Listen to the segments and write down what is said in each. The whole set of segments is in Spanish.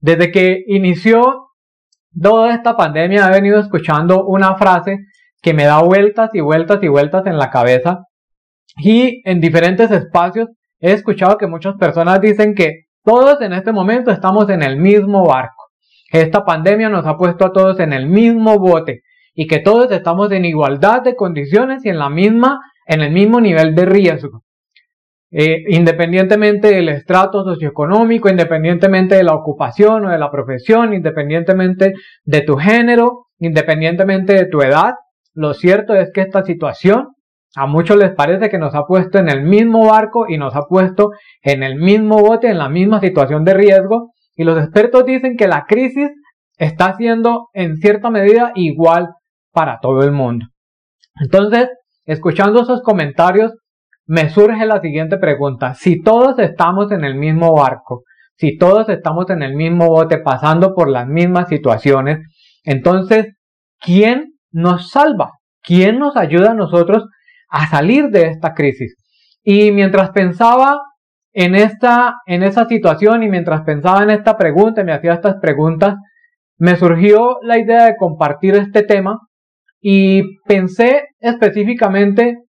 Desde que inició toda esta pandemia he venido escuchando una frase que me da vueltas y vueltas y vueltas en la cabeza y en diferentes espacios he escuchado que muchas personas dicen que todos en este momento estamos en el mismo barco. Esta pandemia nos ha puesto a todos en el mismo bote y que todos estamos en igualdad de condiciones y en la misma, en el mismo nivel de riesgo. Eh, independientemente del estrato socioeconómico, independientemente de la ocupación o de la profesión, independientemente de tu género, independientemente de tu edad, lo cierto es que esta situación a muchos les parece que nos ha puesto en el mismo barco y nos ha puesto en el mismo bote, en la misma situación de riesgo. Y los expertos dicen que la crisis está siendo en cierta medida igual para todo el mundo. Entonces, escuchando esos comentarios, me surge la siguiente pregunta. Si todos estamos en el mismo barco, si todos estamos en el mismo bote pasando por las mismas situaciones, entonces, ¿quién nos salva? ¿Quién nos ayuda a nosotros a salir de esta crisis? Y mientras pensaba en esta, en esa situación y mientras pensaba en esta pregunta y me hacía estas preguntas, me surgió la idea de compartir este tema y pensé específicamente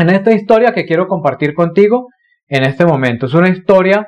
en esta historia que quiero compartir contigo en este momento. Es una historia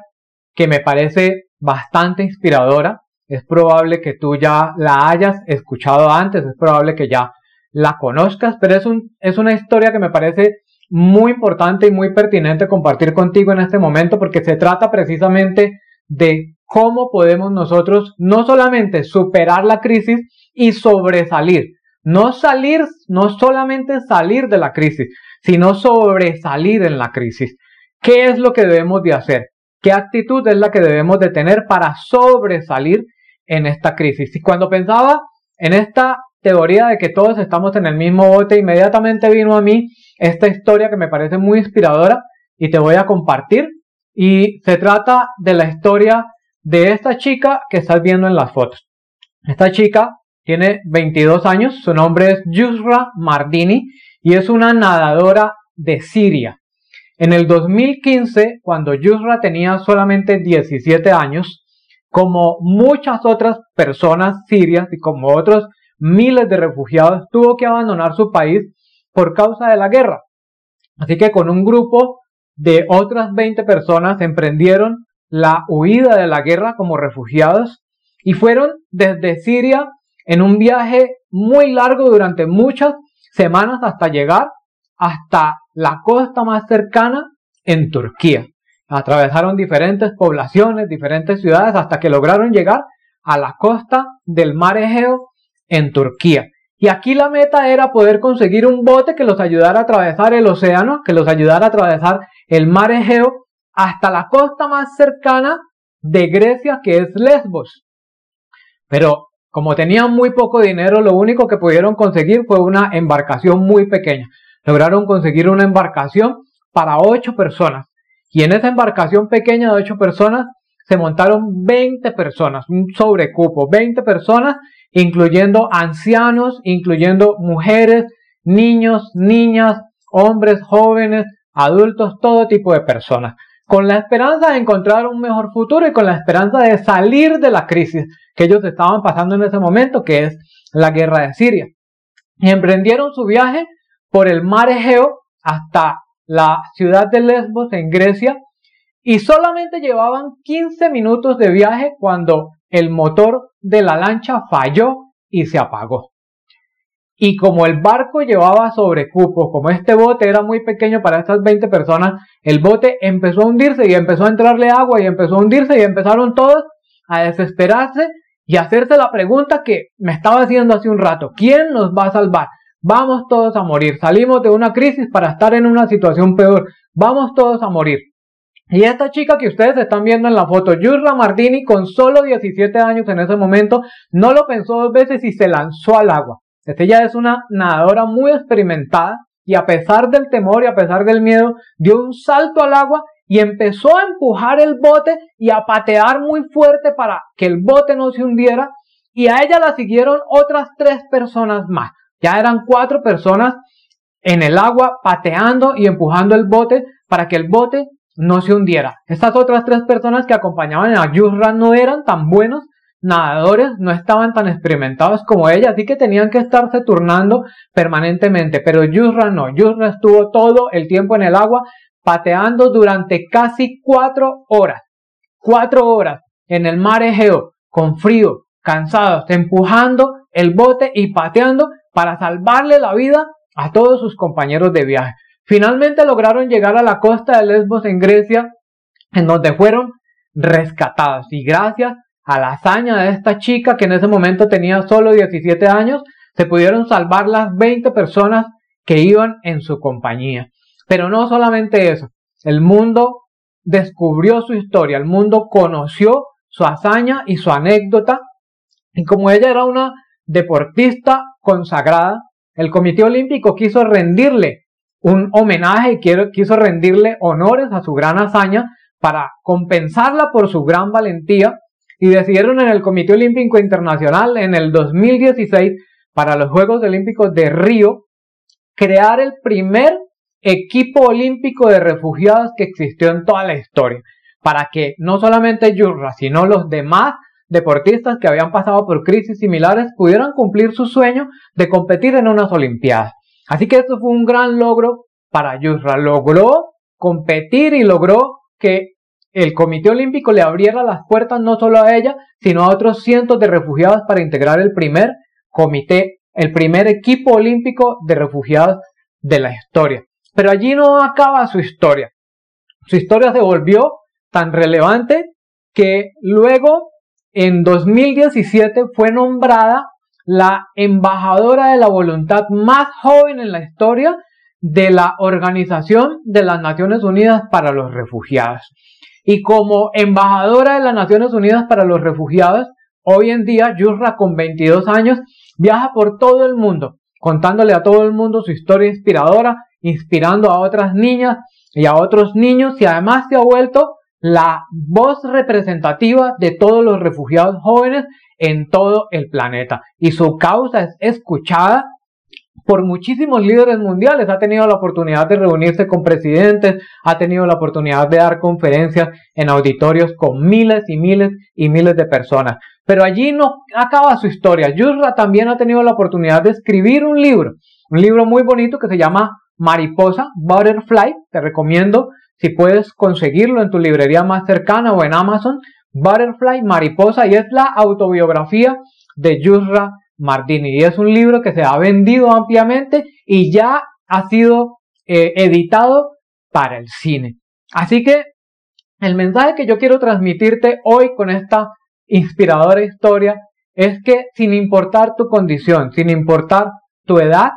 que me parece bastante inspiradora. Es probable que tú ya la hayas escuchado antes, es probable que ya la conozcas, pero es, un, es una historia que me parece muy importante y muy pertinente compartir contigo en este momento porque se trata precisamente de cómo podemos nosotros no solamente superar la crisis y sobresalir, no salir, no solamente salir de la crisis, sino sobresalir en la crisis. ¿Qué es lo que debemos de hacer? ¿Qué actitud es la que debemos de tener para sobresalir en esta crisis? Y cuando pensaba en esta teoría de que todos estamos en el mismo bote, inmediatamente vino a mí esta historia que me parece muy inspiradora y te voy a compartir. Y se trata de la historia de esta chica que estás viendo en las fotos. Esta chica tiene 22 años, su nombre es Yusra Mardini y es una nadadora de Siria. En el 2015, cuando Yusra tenía solamente 17 años, como muchas otras personas sirias y como otros miles de refugiados, tuvo que abandonar su país por causa de la guerra. Así que con un grupo de otras 20 personas emprendieron la huida de la guerra como refugiados y fueron desde Siria en un viaje muy largo durante muchas semanas hasta llegar hasta la costa más cercana en Turquía. Atravesaron diferentes poblaciones, diferentes ciudades, hasta que lograron llegar a la costa del mar Egeo en Turquía. Y aquí la meta era poder conseguir un bote que los ayudara a atravesar el océano, que los ayudara a atravesar el mar Egeo hasta la costa más cercana de Grecia, que es Lesbos. Pero como tenían muy poco dinero, lo único que pudieron conseguir fue una embarcación muy pequeña. Lograron conseguir una embarcación para ocho personas. Y en esa embarcación pequeña de ocho personas se montaron 20 personas, un sobrecupo, 20 personas, incluyendo ancianos, incluyendo mujeres, niños, niñas, hombres, jóvenes, adultos, todo tipo de personas con la esperanza de encontrar un mejor futuro y con la esperanza de salir de la crisis que ellos estaban pasando en ese momento, que es la guerra de Siria. Y emprendieron su viaje por el mar Egeo hasta la ciudad de Lesbos en Grecia y solamente llevaban 15 minutos de viaje cuando el motor de la lancha falló y se apagó. Y como el barco llevaba sobrecupo, como este bote era muy pequeño para estas 20 personas, el bote empezó a hundirse y empezó a entrarle agua y empezó a hundirse y empezaron todos a desesperarse y a hacerse la pregunta que me estaba haciendo hace un rato. ¿Quién nos va a salvar? Vamos todos a morir. Salimos de una crisis para estar en una situación peor. Vamos todos a morir. Y esta chica que ustedes están viendo en la foto, Yurra Martini, con solo 17 años en ese momento, no lo pensó dos veces y se lanzó al agua. Ella es una nadadora muy experimentada y a pesar del temor y a pesar del miedo, dio un salto al agua y empezó a empujar el bote y a patear muy fuerte para que el bote no se hundiera. Y a ella la siguieron otras tres personas más. Ya eran cuatro personas en el agua pateando y empujando el bote para que el bote no se hundiera. Estas otras tres personas que acompañaban a Yusra no eran tan buenos nadadores no estaban tan experimentados como ella, así que tenían que estarse turnando permanentemente. Pero Yusra no, Yusra estuvo todo el tiempo en el agua pateando durante casi cuatro horas. Cuatro horas en el mar Egeo, con frío, cansados, empujando el bote y pateando para salvarle la vida a todos sus compañeros de viaje. Finalmente lograron llegar a la costa de Lesbos en Grecia, en donde fueron rescatados. Y gracias a la hazaña de esta chica, que en ese momento tenía solo 17 años, se pudieron salvar las 20 personas que iban en su compañía. Pero no solamente eso, el mundo descubrió su historia, el mundo conoció su hazaña y su anécdota. Y como ella era una deportista consagrada, el Comité Olímpico quiso rendirle un homenaje y quiso rendirle honores a su gran hazaña para compensarla por su gran valentía y decidieron en el Comité Olímpico Internacional en el 2016 para los Juegos Olímpicos de Río crear el primer equipo olímpico de refugiados que existió en toda la historia, para que no solamente Yurra, sino los demás deportistas que habían pasado por crisis similares pudieran cumplir su sueño de competir en unas Olimpiadas. Así que esto fue un gran logro para Yurra. Logró competir y logró que el Comité Olímpico le abriera las puertas no solo a ella, sino a otros cientos de refugiados para integrar el primer comité, el primer equipo olímpico de refugiados de la historia. Pero allí no acaba su historia. Su historia se volvió tan relevante que luego, en 2017, fue nombrada la embajadora de la voluntad más joven en la historia de la Organización de las Naciones Unidas para los Refugiados. Y como embajadora de las Naciones Unidas para los Refugiados, hoy en día Yusra con 22 años viaja por todo el mundo, contándole a todo el mundo su historia inspiradora inspirando a otras niñas y a otros niños y además se ha vuelto la voz representativa de todos los refugiados jóvenes en todo el planeta. Y su causa es escuchada por muchísimos líderes mundiales. Ha tenido la oportunidad de reunirse con presidentes, ha tenido la oportunidad de dar conferencias en auditorios con miles y miles y miles de personas. Pero allí no acaba su historia. Yusra también ha tenido la oportunidad de escribir un libro, un libro muy bonito que se llama mariposa, butterfly, te recomiendo si puedes conseguirlo en tu librería más cercana o en Amazon, Butterfly, Mariposa, y es la autobiografía de Yusra Martini. Y es un libro que se ha vendido ampliamente y ya ha sido eh, editado para el cine. Así que el mensaje que yo quiero transmitirte hoy con esta inspiradora historia es que sin importar tu condición, sin importar tu edad,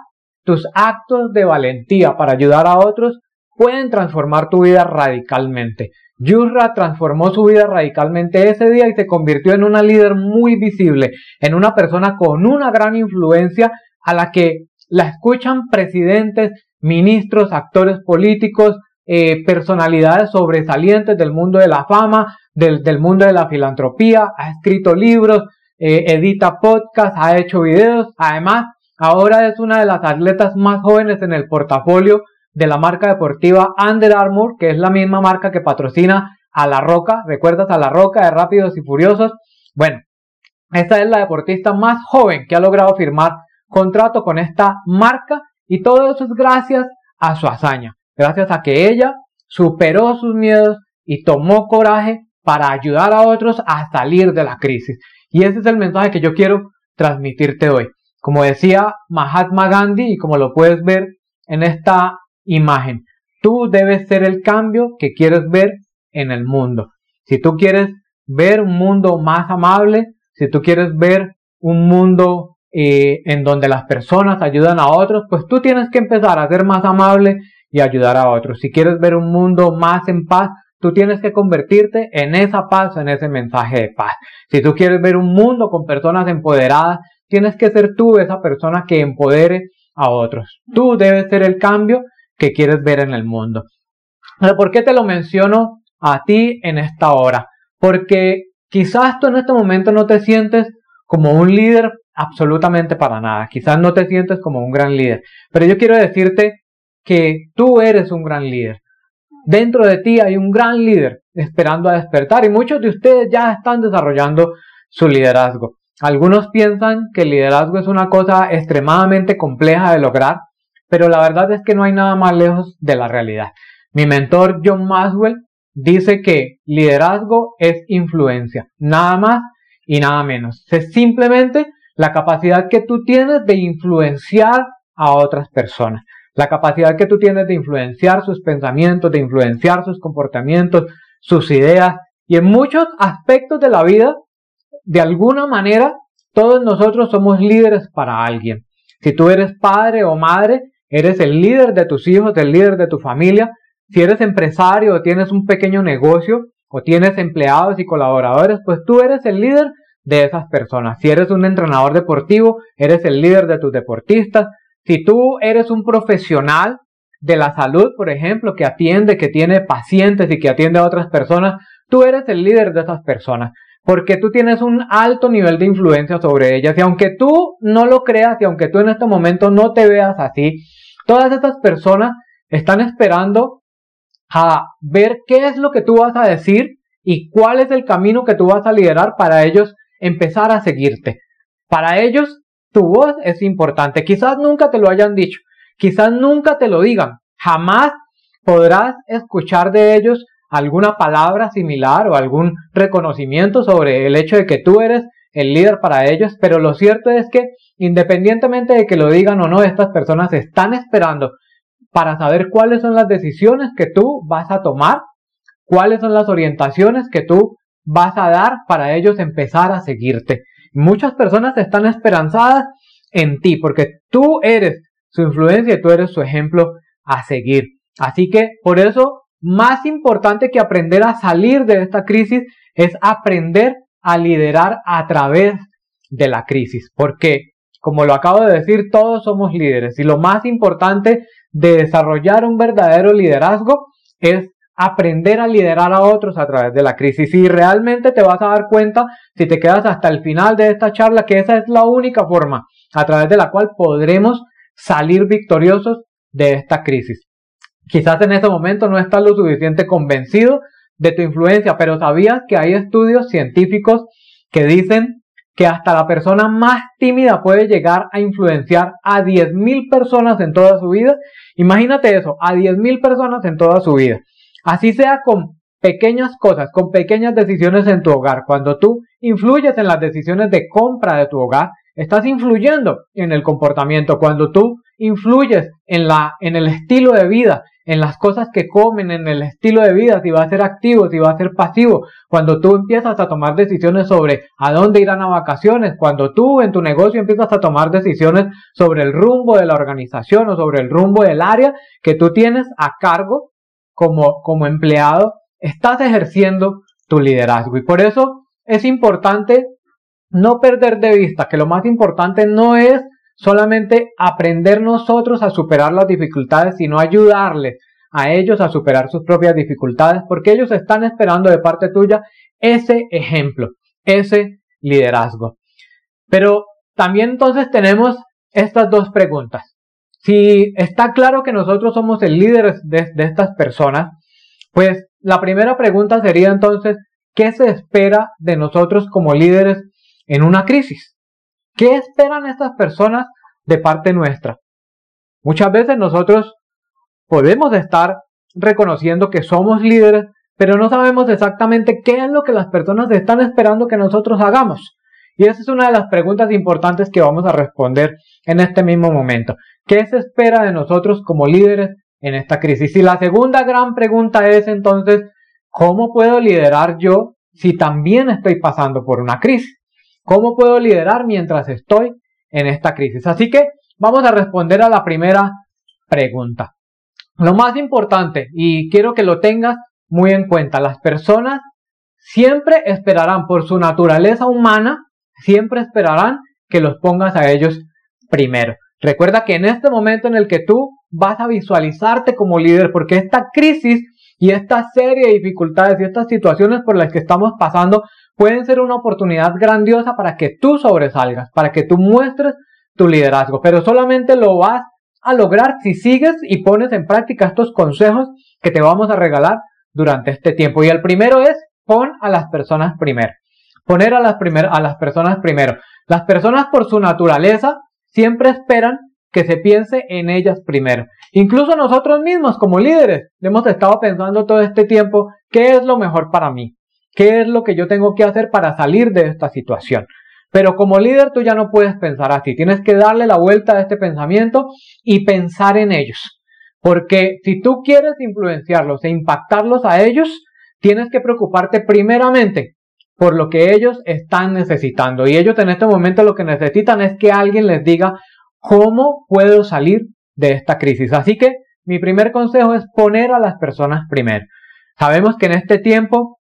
tus actos de valentía para ayudar a otros pueden transformar tu vida radicalmente. Yurra transformó su vida radicalmente ese día y se convirtió en una líder muy visible, en una persona con una gran influencia a la que la escuchan presidentes, ministros, actores políticos, eh, personalidades sobresalientes del mundo de la fama, del, mundo de la filantropía, ha escrito libros, eh, edita podcasts, ha hecho videos, además Ahora es una de las atletas más jóvenes en el portafolio de la marca deportiva Under Armour, que es la misma marca que patrocina a La Roca. ¿Recuerdas a La Roca de Rápidos y Furiosos? Bueno, esta es la deportista más joven que ha logrado firmar contrato con esta marca y todo eso es gracias a su hazaña, gracias a que ella superó sus miedos y tomó coraje para ayudar a otros a salir de la crisis. Y ese es el mensaje que yo quiero transmitirte hoy. Como decía Mahatma Gandhi y como lo puedes ver en esta imagen, tú debes ser el cambio que quieres ver en el mundo. Si tú quieres ver un mundo más amable, si tú quieres ver un mundo eh, en donde las personas ayudan a otros, pues tú tienes que empezar a ser más amable y ayudar a otros. Si quieres ver un mundo más en paz, tú tienes que convertirte en esa paz, en ese mensaje de paz. Si tú quieres ver un mundo con personas empoderadas, Tienes que ser tú esa persona que empodere a otros. Tú debes ser el cambio que quieres ver en el mundo. ¿Por qué te lo menciono a ti en esta hora? Porque quizás tú en este momento no te sientes como un líder absolutamente para nada. Quizás no te sientes como un gran líder. Pero yo quiero decirte que tú eres un gran líder. Dentro de ti hay un gran líder esperando a despertar y muchos de ustedes ya están desarrollando su liderazgo. Algunos piensan que el liderazgo es una cosa extremadamente compleja de lograr, pero la verdad es que no hay nada más lejos de la realidad. Mi mentor John Maxwell dice que liderazgo es influencia, nada más y nada menos. Es simplemente la capacidad que tú tienes de influenciar a otras personas, la capacidad que tú tienes de influenciar sus pensamientos, de influenciar sus comportamientos, sus ideas y en muchos aspectos de la vida, de alguna manera, todos nosotros somos líderes para alguien. Si tú eres padre o madre, eres el líder de tus hijos, el líder de tu familia. Si eres empresario o tienes un pequeño negocio o tienes empleados y colaboradores, pues tú eres el líder de esas personas. Si eres un entrenador deportivo, eres el líder de tus deportistas. Si tú eres un profesional de la salud, por ejemplo, que atiende, que tiene pacientes y que atiende a otras personas, tú eres el líder de esas personas. Porque tú tienes un alto nivel de influencia sobre ellas. Y aunque tú no lo creas y aunque tú en este momento no te veas así, todas estas personas están esperando a ver qué es lo que tú vas a decir y cuál es el camino que tú vas a liderar para ellos empezar a seguirte. Para ellos, tu voz es importante. Quizás nunca te lo hayan dicho, quizás nunca te lo digan. Jamás podrás escuchar de ellos alguna palabra similar o algún reconocimiento sobre el hecho de que tú eres el líder para ellos, pero lo cierto es que independientemente de que lo digan o no, estas personas están esperando para saber cuáles son las decisiones que tú vas a tomar, cuáles son las orientaciones que tú vas a dar para ellos empezar a seguirte. Muchas personas están esperanzadas en ti porque tú eres su influencia y tú eres su ejemplo a seguir. Así que por eso, más importante que aprender a salir de esta crisis es aprender a liderar a través de la crisis. Porque, como lo acabo de decir, todos somos líderes y lo más importante de desarrollar un verdadero liderazgo es aprender a liderar a otros a través de la crisis. Y realmente te vas a dar cuenta, si te quedas hasta el final de esta charla, que esa es la única forma a través de la cual podremos salir victoriosos de esta crisis. Quizás en este momento no estás lo suficiente convencido de tu influencia, pero sabías que hay estudios científicos que dicen que hasta la persona más tímida puede llegar a influenciar a 10.000 personas en toda su vida. Imagínate eso, a 10.000 personas en toda su vida. Así sea con pequeñas cosas, con pequeñas decisiones en tu hogar. Cuando tú influyes en las decisiones de compra de tu hogar, estás influyendo en el comportamiento. Cuando tú influyes en la en el estilo de vida, en las cosas que comen, en el estilo de vida, si va a ser activo, si va a ser pasivo, cuando tú empiezas a tomar decisiones sobre a dónde irán a vacaciones, cuando tú en tu negocio empiezas a tomar decisiones sobre el rumbo de la organización o sobre el rumbo del área que tú tienes a cargo, como, como empleado, estás ejerciendo tu liderazgo. Y por eso es importante no perder de vista que lo más importante no es solamente aprender nosotros a superar las dificultades, sino ayudarles a ellos a superar sus propias dificultades, porque ellos están esperando de parte tuya ese ejemplo, ese liderazgo. Pero también entonces tenemos estas dos preguntas. Si está claro que nosotros somos el líder de, estas personas, pues la primera pregunta sería entonces, ¿qué se espera de nosotros como líderes en una crisis? ¿Qué esperan estas personas de parte nuestra? Muchas veces nosotros podemos estar reconociendo que somos líderes, pero no sabemos exactamente qué es lo que las personas están esperando que nosotros hagamos. Y esa es una de las preguntas importantes que vamos a responder en este mismo momento. ¿Qué se espera de nosotros como líderes en esta crisis? Y la segunda gran pregunta es entonces, ¿cómo puedo liderar yo si también estoy pasando por una crisis? ¿Cómo puedo liderar mientras estoy en esta crisis? Así que vamos a responder a la primera pregunta. Lo más importante, y quiero que lo tengas muy en cuenta, las personas siempre esperarán por su naturaleza humana, siempre esperarán que los pongas a ellos primero. Recuerda que en este momento en el que tú vas a visualizarte como líder, porque esta crisis y esta serie de dificultades y estas situaciones por las que estamos pasando pueden ser una oportunidad grandiosa para que tú sobresalgas, para que tú muestres tu liderazgo, pero solamente lo vas a lograr si sigues y pones en práctica estos consejos que te vamos a regalar durante este tiempo. Y el primero es pon a las personas primero. Poner a las, a las personas primero. Las personas por su naturaleza siempre esperan que se piense en ellas primero. Incluso nosotros mismos como líderes hemos estado pensando todo este tiempo qué es lo mejor para mí, qué es lo que yo tengo que hacer para salir de esta situación. Pero como líder tú ya no puedes pensar así, tienes que darle la vuelta a este pensamiento y pensar en ellos. Porque si tú quieres influenciarlos e impactarlos a ellos, tienes que preocuparte primeramente por lo que ellos están necesitando. Y ellos en este momento lo que necesitan es que alguien les diga cómo puedo salir de esta crisis. Así que mi primer consejo es poner a las personas primero. Sabemos que en este tiempo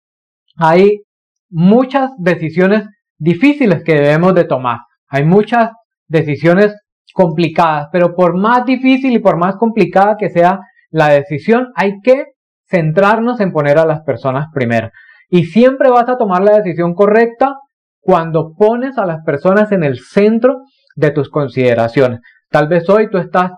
hay muchas decisiones difíciles que debemos de tomar. Hay muchas decisiones complicadas, pero por más difícil y por más complicada que sea la decisión, hay que centrarnos en poner a las personas primero. Y siempre vas a tomar la decisión correcta cuando pones a las personas en el centro de tus consideraciones. Tal vez hoy tú estás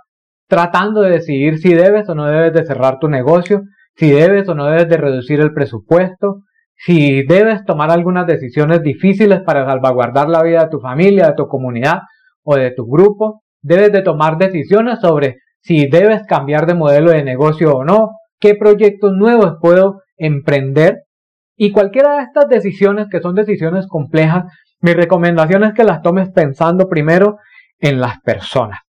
tratando de decidir si debes o no debes de cerrar tu negocio, si debes o no debes de reducir el presupuesto, si debes tomar algunas decisiones difíciles para salvaguardar la vida de tu familia, de tu comunidad o de tu grupo, debes de tomar decisiones sobre si debes cambiar de modelo de negocio o no, qué proyectos nuevos puedo emprender. Y cualquiera de estas decisiones, que son decisiones complejas, mi recomendación es que las tomes pensando primero en las personas.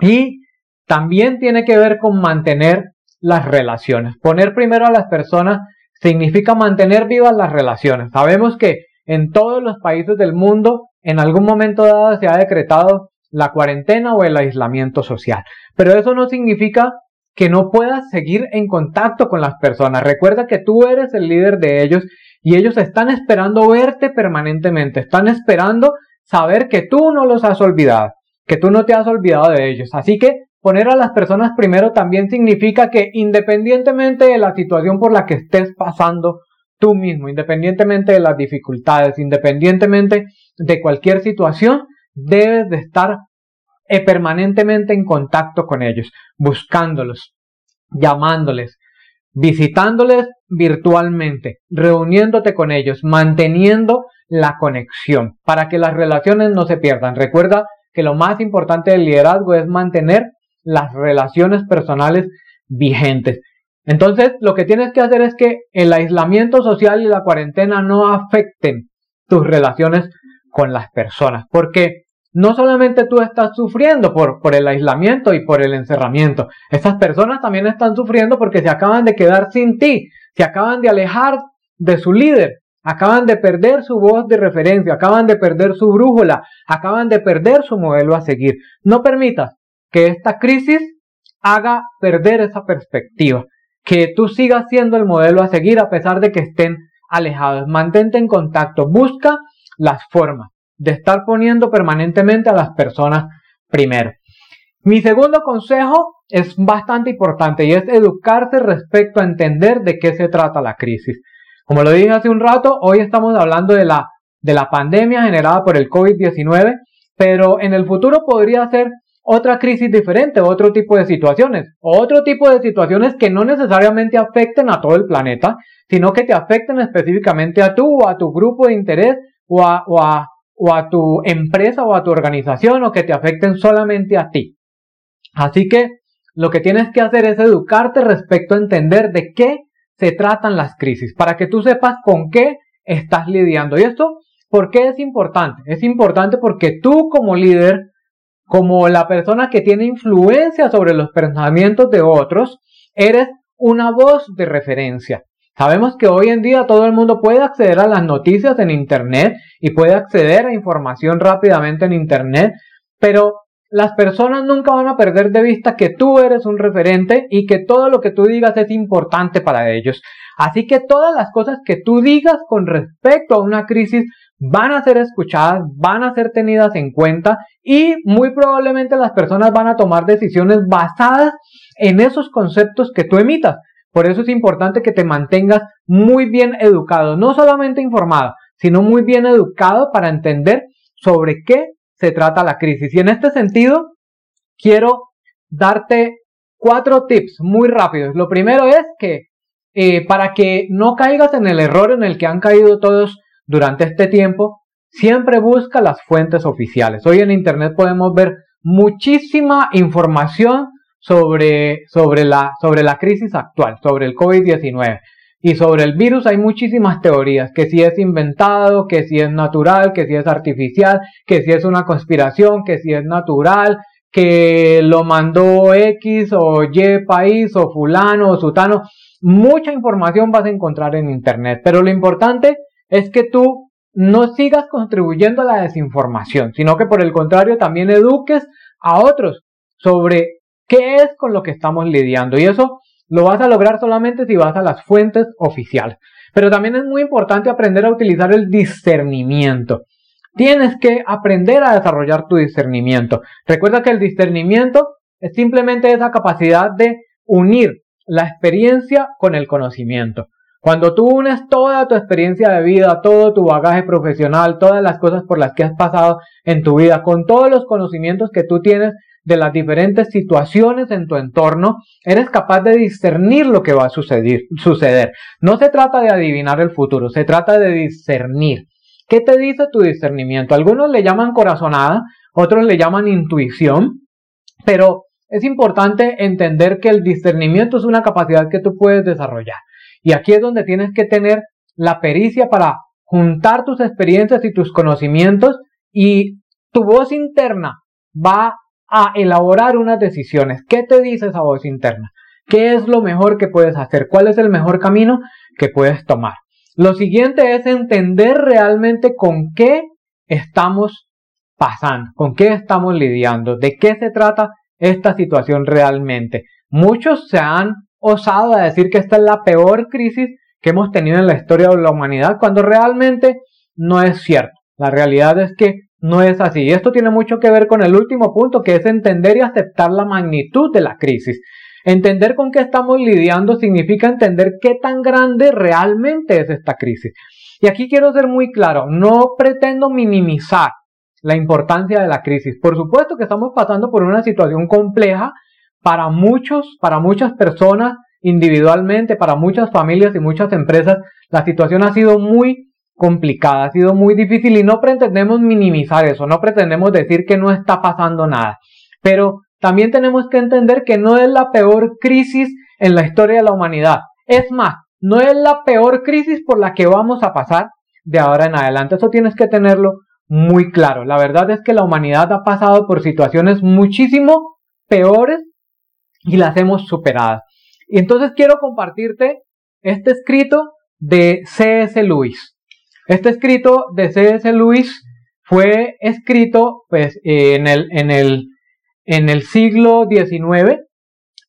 Y también tiene que ver con mantener las relaciones. Poner primero a las personas significa mantener vivas las relaciones. Sabemos que en todos los países del mundo, en algún momento dado se ha decretado la cuarentena o el aislamiento social. Pero eso no significa que no puedas seguir en contacto con las personas. Recuerda que tú eres el líder de ellos y ellos están esperando verte permanentemente, están esperando saber que tú no los has olvidado, que tú no te has olvidado de ellos. Así que Poner a las personas primero también significa que independientemente de la situación por la que estés pasando tú mismo, independientemente de las dificultades, independientemente de cualquier situación, debes de estar eh, permanentemente en contacto con ellos, buscándolos, llamándoles, visitándoles virtualmente, reuniéndote con ellos, manteniendo la conexión para que las relaciones no se pierdan. Recuerda que lo más importante del liderazgo es mantener las relaciones personales vigentes. Entonces, lo que tienes que hacer es que el aislamiento social y la cuarentena no afecten tus relaciones con las personas, porque no solamente tú estás sufriendo por, por el aislamiento y por el encerramiento, esas personas también están sufriendo porque se acaban de quedar sin ti, se acaban de alejar de su líder, acaban de perder su voz de referencia, acaban de perder su brújula, acaban de perder su modelo a seguir. No permitas que esta crisis haga perder esa perspectiva, que tú sigas siendo el modelo a seguir a pesar de que estén alejados. Mantente en contacto, busca las formas de estar poniendo permanentemente a las personas primero. Mi segundo consejo es bastante importante y es educarse respecto a entender de qué se trata la crisis. Como lo dije hace un rato, hoy estamos hablando de la, de la pandemia generada por el COVID-19, pero en el futuro podría ser otra crisis diferente, otro tipo de situaciones, otro tipo de situaciones que no necesariamente afecten a todo el planeta, sino que te afecten específicamente a tú o a tu grupo de interés o a, o a, o a tu empresa o a tu organización o que te afecten solamente a ti. Así que lo que tienes que hacer es educarte respecto a entender de qué se tratan las crisis, para que tú sepas con qué estás lidiando. Y esto, ¿por qué es importante? Es importante porque tú como líder como la persona que tiene influencia sobre los pensamientos de otros, eres una voz de referencia. Sabemos que hoy en día todo el mundo puede acceder a las noticias en Internet y puede acceder a información rápidamente en Internet, pero las personas nunca van a perder de vista que tú eres un referente y que todo lo que tú digas es importante para ellos. Así que todas las cosas que tú digas con respecto a una crisis van a ser escuchadas, van a ser tenidas en cuenta y muy probablemente las personas van a tomar decisiones basadas en esos conceptos que tú emitas. Por eso es importante que te mantengas muy bien educado, no solamente informado, sino muy bien educado para entender sobre qué se trata la crisis. Y en este sentido, quiero darte cuatro tips muy rápidos. Lo primero es que eh, para que no caigas en el error en el que han caído todos durante este tiempo, siempre busca las fuentes oficiales. Hoy en Internet podemos ver muchísima información sobre, sobre, la, sobre la crisis actual, sobre el COVID-19. Y sobre el virus hay muchísimas teorías, que si es inventado, que si es natural, que si es artificial, que si es una conspiración, que si es natural, que lo mandó X o Y país o fulano o sutano. Mucha información vas a encontrar en Internet, pero lo importante es que tú no sigas contribuyendo a la desinformación, sino que por el contrario también eduques a otros sobre qué es con lo que estamos lidiando. Y eso lo vas a lograr solamente si vas a las fuentes oficiales. Pero también es muy importante aprender a utilizar el discernimiento. Tienes que aprender a desarrollar tu discernimiento. Recuerda que el discernimiento es simplemente esa capacidad de unir la experiencia con el conocimiento. Cuando tú unes toda tu experiencia de vida, todo tu bagaje profesional, todas las cosas por las que has pasado en tu vida, con todos los conocimientos que tú tienes de las diferentes situaciones en tu entorno, eres capaz de discernir lo que va a suceder. No se trata de adivinar el futuro, se trata de discernir. ¿Qué te dice tu discernimiento? Algunos le llaman corazonada, otros le llaman intuición, pero es importante entender que el discernimiento es una capacidad que tú puedes desarrollar. Y aquí es donde tienes que tener la pericia para juntar tus experiencias y tus conocimientos y tu voz interna va a elaborar unas decisiones. ¿Qué te dice esa voz interna? ¿Qué es lo mejor que puedes hacer? ¿Cuál es el mejor camino que puedes tomar? Lo siguiente es entender realmente con qué estamos pasando, con qué estamos lidiando, de qué se trata esta situación realmente. Muchos se han osado a decir que esta es la peor crisis que hemos tenido en la historia de la humanidad, cuando realmente no es cierto. La realidad es que no es así. Y esto tiene mucho que ver con el último punto, que es entender y aceptar la magnitud de la crisis. Entender con qué estamos lidiando significa entender qué tan grande realmente es esta crisis. Y aquí quiero ser muy claro, no pretendo minimizar la importancia de la crisis. Por supuesto que estamos pasando por una situación compleja para muchos, para muchas personas individualmente, para muchas familias y muchas empresas. La situación ha sido muy complicada, ha sido muy difícil y no pretendemos minimizar eso, no pretendemos decir que no está pasando nada, pero también tenemos que entender que no es la peor crisis en la historia de la humanidad. Es más, no es la peor crisis por la que vamos a pasar de ahora en adelante. Eso tienes que tenerlo muy claro. La verdad es que la humanidad ha pasado por situaciones muchísimo peores y las hemos superado. Y entonces quiero compartirte este escrito de C.S. Lewis. Este escrito de C.S. Lewis fue escrito pues, en, el, en, el, en el siglo XIX,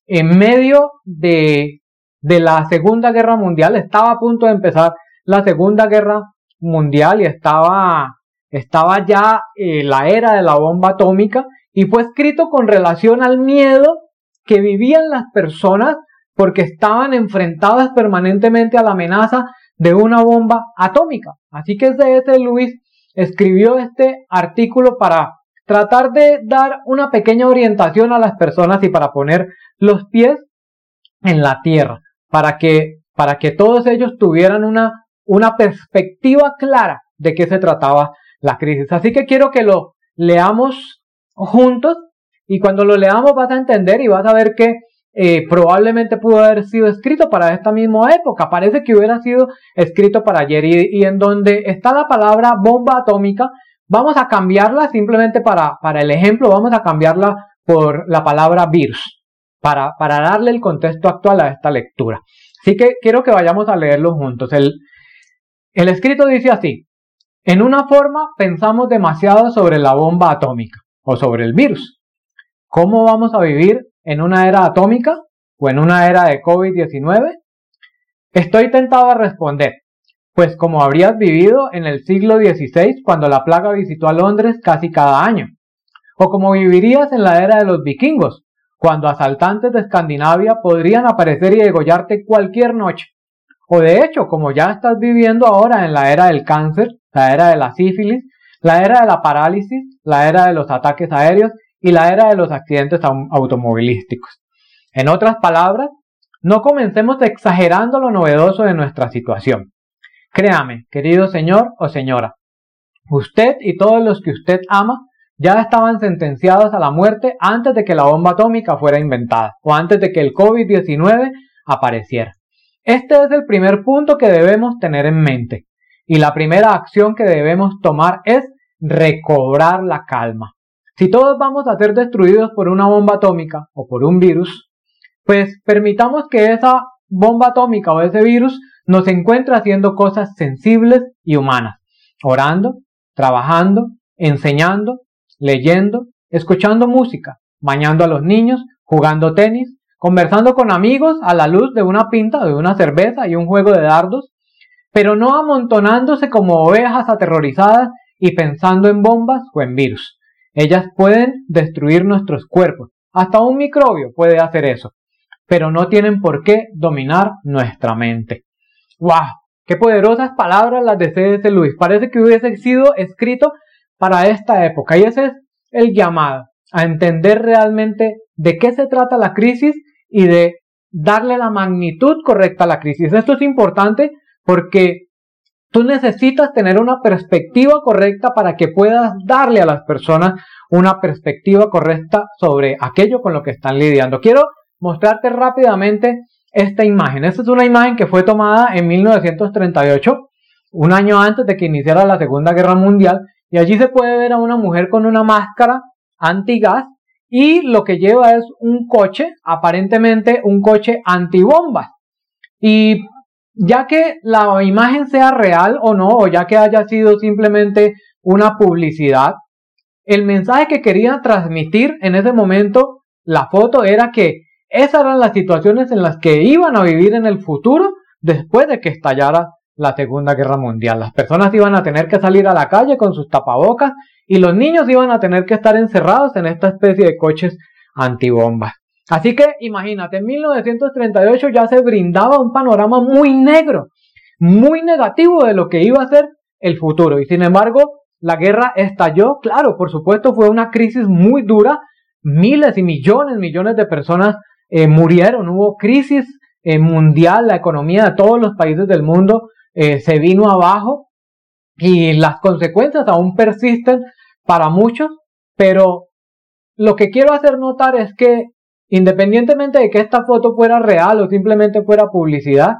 en medio de, de la Segunda Guerra Mundial. Estaba a punto de empezar la Segunda Guerra Mundial y estaba, estaba ya eh, la era de la bomba atómica y fue escrito con relación al miedo que vivían las personas porque estaban enfrentadas permanentemente a la amenaza de una bomba atómica. Así que C.S. Lewis escribió este artículo para tratar de dar una pequeña orientación a las personas y para poner los pies en la tierra, para que, para que todos ellos tuvieran una, una perspectiva clara de qué se trataba la crisis. Así que quiero que lo leamos juntos y cuando lo leamos vas a entender y vas a ver que eh, probablemente pudo haber sido escrito para esta misma época. Parece que hubiera sido escrito para ayer y, en donde está la palabra bomba atómica, vamos a cambiarla simplemente para, para el ejemplo, vamos a cambiarla por la palabra virus, para, para darle el contexto actual a esta lectura. Así que quiero que vayamos a leerlo juntos. El, el escrito dice así, en una forma pensamos demasiado sobre la bomba atómica o sobre el virus. ¿Cómo vamos a vivir en una era atómica o en una era de COVID-19? Estoy tentado a responder, pues como habrías vivido en el siglo XVI cuando la plaga visitó a Londres casi cada año, o como vivirías en la era de los vikingos, cuando asaltantes de Escandinavia podrían aparecer y degollarte cualquier noche, o de hecho como ya estás viviendo ahora en la era del cáncer, la era de la sífilis, la era de la parálisis, la era de los ataques aéreos y la era de los accidentes automovilísticos. En otras palabras, no comencemos exagerando lo novedoso de nuestra situación. Créame, querido señor o señora, usted y todos los que usted ama ya estaban sentenciados a la muerte antes de que la bomba atómica fuera inventada o antes de que el COVID-19 apareciera. Este es el primer punto que debemos tener en mente y la primera acción que debemos tomar es recobrar la calma. Si todos vamos a ser destruidos por una bomba atómica o por un virus, pues permitamos que esa bomba atómica o ese virus nos encuentre haciendo cosas sensibles y humanas, orando, trabajando, enseñando, leyendo, escuchando música, bañando a los niños, jugando tenis, conversando con amigos a la luz de una pinta, de una cerveza y un juego de dardos, pero no amontonándose como ovejas aterrorizadas y pensando en bombas o en virus. Ellas pueden destruir nuestros cuerpos. Hasta un microbio puede hacer eso. Pero no tienen por qué dominar nuestra mente. ¡Wow! Qué poderosas palabras las de C.S. Luis. Parece que hubiese sido escrito para esta época. Y ese es el llamado a entender realmente de qué se trata la crisis y de darle la magnitud correcta a la crisis. Esto es importante porque tú necesitas tener una perspectiva correcta para que puedas darle a las personas una perspectiva correcta sobre aquello con lo que están lidiando. Quiero mostrarte rápidamente esta imagen. Esta es una imagen que fue tomada en 1938, un año antes de que iniciara la Segunda Guerra Mundial, y allí se puede ver a una mujer con una máscara antigas y lo que lleva es un coche, aparentemente un coche antibombas. Y ya que la imagen sea real o no, o ya que haya sido simplemente una publicidad, el mensaje que quería transmitir en ese momento la foto era que esas eran las situaciones en las que iban a vivir en el futuro después de que estallara la Segunda Guerra Mundial. Las personas iban a tener que salir a la calle con sus tapabocas y los niños iban a tener que estar encerrados en esta especie de coches antibombas. Así que imagínate, en 1938 ya se brindaba un panorama muy negro, muy negativo de lo que iba a ser el futuro. Y sin embargo, la guerra estalló, claro, por supuesto fue una crisis muy dura, miles y millones, millones de personas eh, murieron, hubo crisis eh, mundial, la economía de todos los países del mundo eh, se vino abajo y las consecuencias aún persisten para muchos, pero lo que quiero hacer notar es que independientemente de que esta foto fuera real o simplemente fuera publicidad,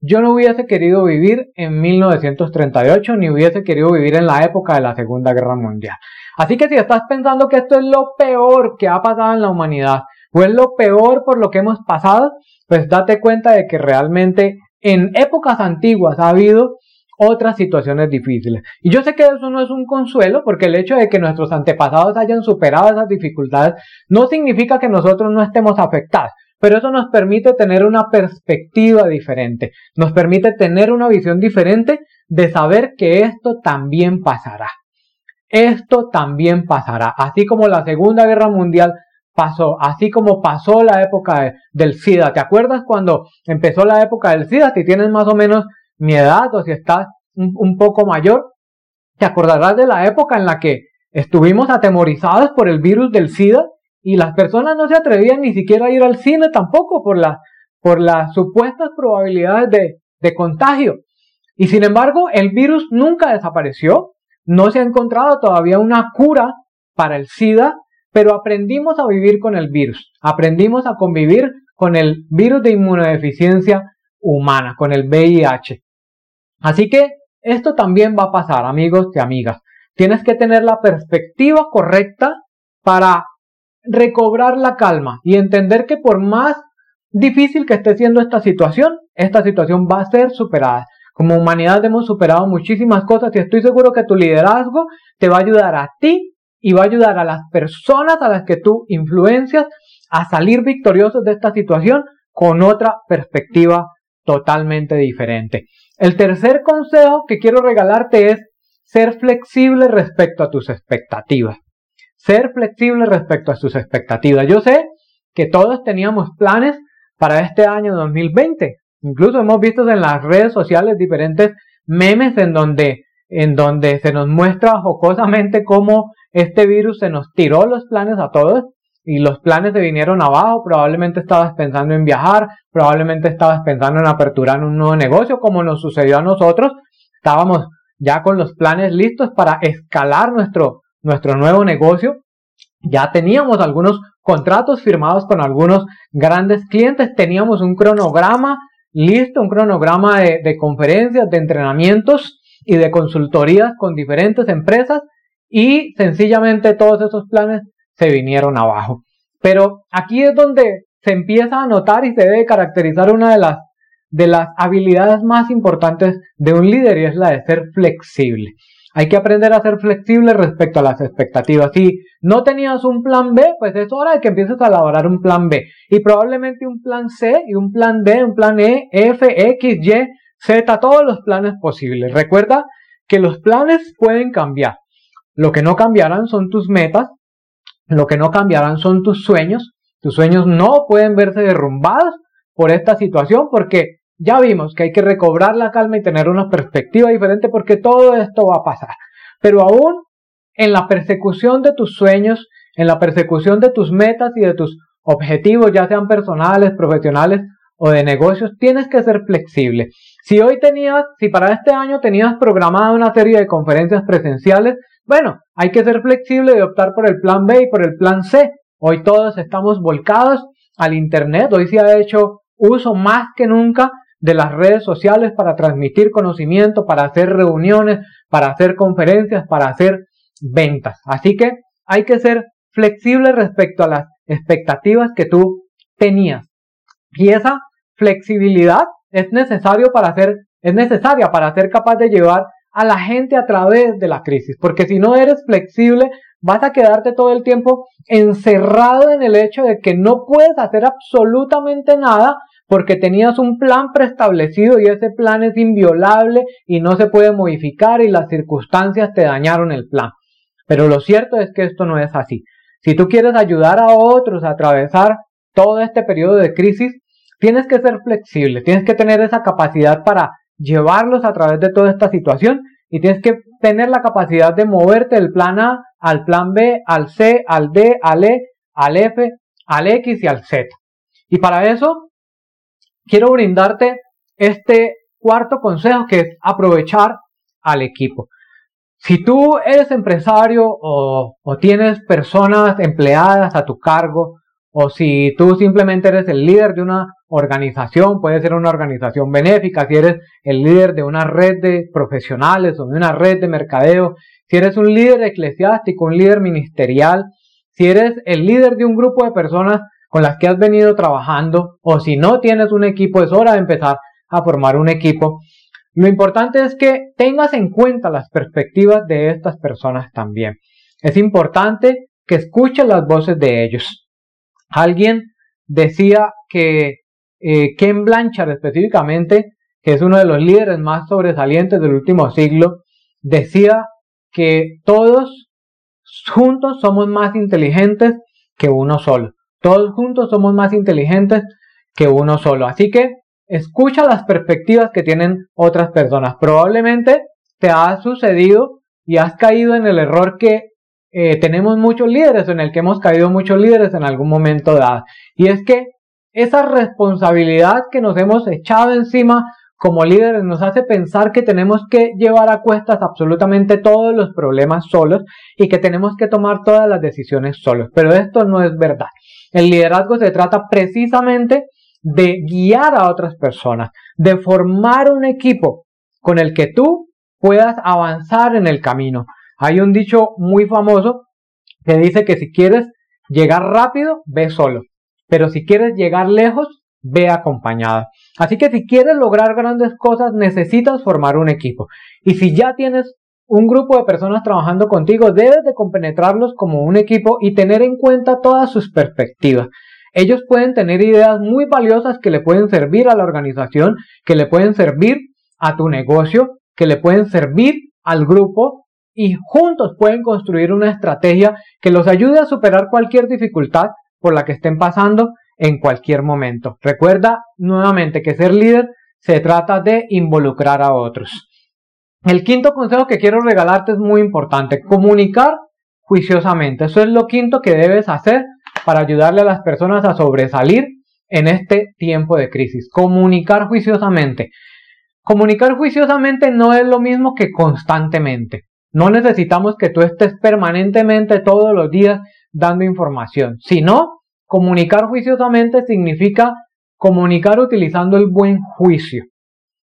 yo no hubiese querido vivir en 1938 ni hubiese querido vivir en la época de la Segunda Guerra Mundial. Así que si estás pensando que esto es lo peor que ha pasado en la humanidad o es lo peor por lo que hemos pasado, pues date cuenta de que realmente en épocas antiguas ha habido otras situaciones difíciles. Y yo sé que eso no es un consuelo, porque el hecho de que nuestros antepasados hayan superado esas dificultades no significa que nosotros no estemos afectados. Pero eso nos permite tener una perspectiva diferente, nos permite tener una visión diferente de saber que esto también pasará. Esto también pasará, así como la Segunda Guerra Mundial pasó, así como pasó la época del SIDA. ¿Te acuerdas cuando empezó la época del SIDA? Si tienes más o menos mi edad o si estás un, poco mayor, te acordarás de la época en la que estuvimos atemorizados por el virus del SIDA y las personas no se atrevían ni siquiera a ir al cine tampoco por, por las supuestas probabilidades de, de contagio. Y sin embargo, el virus nunca desapareció, no se ha encontrado todavía una cura para el SIDA, pero aprendimos a vivir con el virus, aprendimos a convivir con el virus de inmunodeficiencia humana, con el VIH. Así que esto también va a pasar, amigos y amigas. Tienes que tener la perspectiva correcta para recobrar la calma y entender que por más difícil que esté siendo esta situación, esta situación va a ser superada. Como humanidad hemos superado muchísimas cosas y estoy seguro que tu liderazgo te va a ayudar a ti y va a ayudar a las personas a las que tú influencias a salir victoriosos de esta situación con otra perspectiva totalmente diferente. El tercer consejo que quiero regalarte es ser flexible respecto a tus expectativas. Ser flexible respecto a tus expectativas. Yo sé que todos teníamos planes para este año 2020. Incluso hemos visto en las redes sociales diferentes memes en donde, en donde se nos muestra jocosamente cómo este virus se nos tiró los planes a todos y los planes se vinieron abajo, probablemente estabas pensando en viajar, probablemente estabas pensando en aperturar un nuevo negocio, como nos sucedió a nosotros, estábamos ya con los planes listos para escalar nuestro, nuestro nuevo negocio. Ya teníamos algunos contratos firmados con algunos grandes clientes, teníamos un cronograma listo, un cronograma de, de conferencias, de entrenamientos y de consultorías con diferentes empresas y sencillamente todos esos planes se vinieron abajo. Pero aquí es donde se empieza a notar y se debe caracterizar una de las, de las habilidades más importantes de un líder y es la de ser flexible. Hay que aprender a ser flexible respecto a las expectativas. Si no tenías un plan B, pues es hora de que empieces a elaborar un plan B. Y probablemente un plan C y un plan D, un plan E, F, X, Y, Z, todos los planes posibles. Recuerda que los planes pueden cambiar. Lo que no cambiarán son tus metas, lo que no cambiarán son tus sueños. Tus sueños no pueden verse derrumbados por esta situación porque ya vimos que hay que recobrar la calma y tener una perspectiva diferente porque todo esto va a pasar. Pero aún en la persecución de tus sueños, en la persecución de tus metas y de tus objetivos, ya sean personales, profesionales o de negocios, tienes que ser flexible. Si hoy tenías, si para este año tenías programada una serie de conferencias presenciales, bueno, hay que ser flexible y optar por el plan B y por el plan C. Hoy todos estamos volcados al Internet, hoy se ha hecho uso más que nunca de las redes sociales para transmitir conocimiento, para hacer reuniones, para hacer conferencias, para hacer ventas. Así que hay que ser flexible respecto a las expectativas que tú tenías. Y esa flexibilidad es necesario necesaria para ser capaz de llevar a la gente a través de la crisis. Porque si no eres flexible, vas a quedarte todo el tiempo encerrado en el hecho de que no puedes hacer absolutamente nada porque tenías un plan preestablecido y ese plan es inviolable y no se puede modificar y las circunstancias te dañaron el plan. Pero lo cierto es que esto no es así. Si tú quieres ayudar a otros a atravesar todo este periodo de crisis, tienes que ser flexible, tienes que tener esa capacidad para llevarlos a través de toda esta situación y tienes que tener la capacidad de moverte del plan A al plan B, al C, al D, al E, al F, al X y al Z. Y para eso quiero brindarte este cuarto consejo que es aprovechar al equipo. Si tú eres empresario o, tienes personas empleadas a tu cargo, o si tú simplemente eres el líder de una organización, puede ser una organización benéfica, si eres el líder de una red de profesionales o de una red de mercadeo, si eres un líder eclesiástico, un líder ministerial, si eres el líder de un grupo de personas con las que has venido trabajando o si no tienes un equipo es hora de empezar a formar un equipo. Lo importante es que tengas en cuenta las perspectivas de estas personas también. Es importante que escuches las voces de ellos. Alguien decía que eh, Ken Blanchard específicamente, que es uno de los líderes más sobresalientes del último siglo, decía que todos juntos somos más inteligentes que uno solo. Todos juntos somos más inteligentes que uno solo. Así que escucha las perspectivas que tienen otras personas. Probablemente te ha sucedido y has caído en el error que eh, tenemos muchos líderes, en el que hemos caído muchos líderes en algún momento dado. Y es que esa responsabilidad que nos hemos echado encima como líderes nos hace pensar que tenemos que llevar a cuestas absolutamente todos los problemas solos y que tenemos que tomar todas las decisiones solos. Pero esto no es verdad. El liderazgo se trata precisamente de guiar a otras personas, de formar un equipo con el que tú puedas avanzar en el camino. Hay un dicho muy famoso que dice que si quieres llegar rápido, ve solo, pero si quieres llegar lejos, ve acompañada. Así que si quieres lograr grandes cosas, necesitas formar un equipo. Y si ya tienes un grupo de personas trabajando contigo, debes de compenetrarlos como un equipo y tener en cuenta todas sus perspectivas. Ellos pueden tener ideas muy valiosas que le pueden servir a la organización, que le pueden servir a tu negocio, que le pueden servir al grupo y juntos pueden construir una estrategia que los ayude a superar cualquier dificultad por la que estén pasando en cualquier momento. Recuerda nuevamente que ser líder se trata de involucrar a otros. El quinto consejo que quiero regalarte es muy importante. Comunicar juiciosamente. Eso es lo quinto que debes hacer para ayudarle a las personas a sobresalir en este tiempo de crisis. Comunicar juiciosamente. Comunicar juiciosamente no es lo mismo que constantemente. No necesitamos que tú estés permanentemente todos los días dando información, sino comunicar juiciosamente significa comunicar utilizando el buen juicio.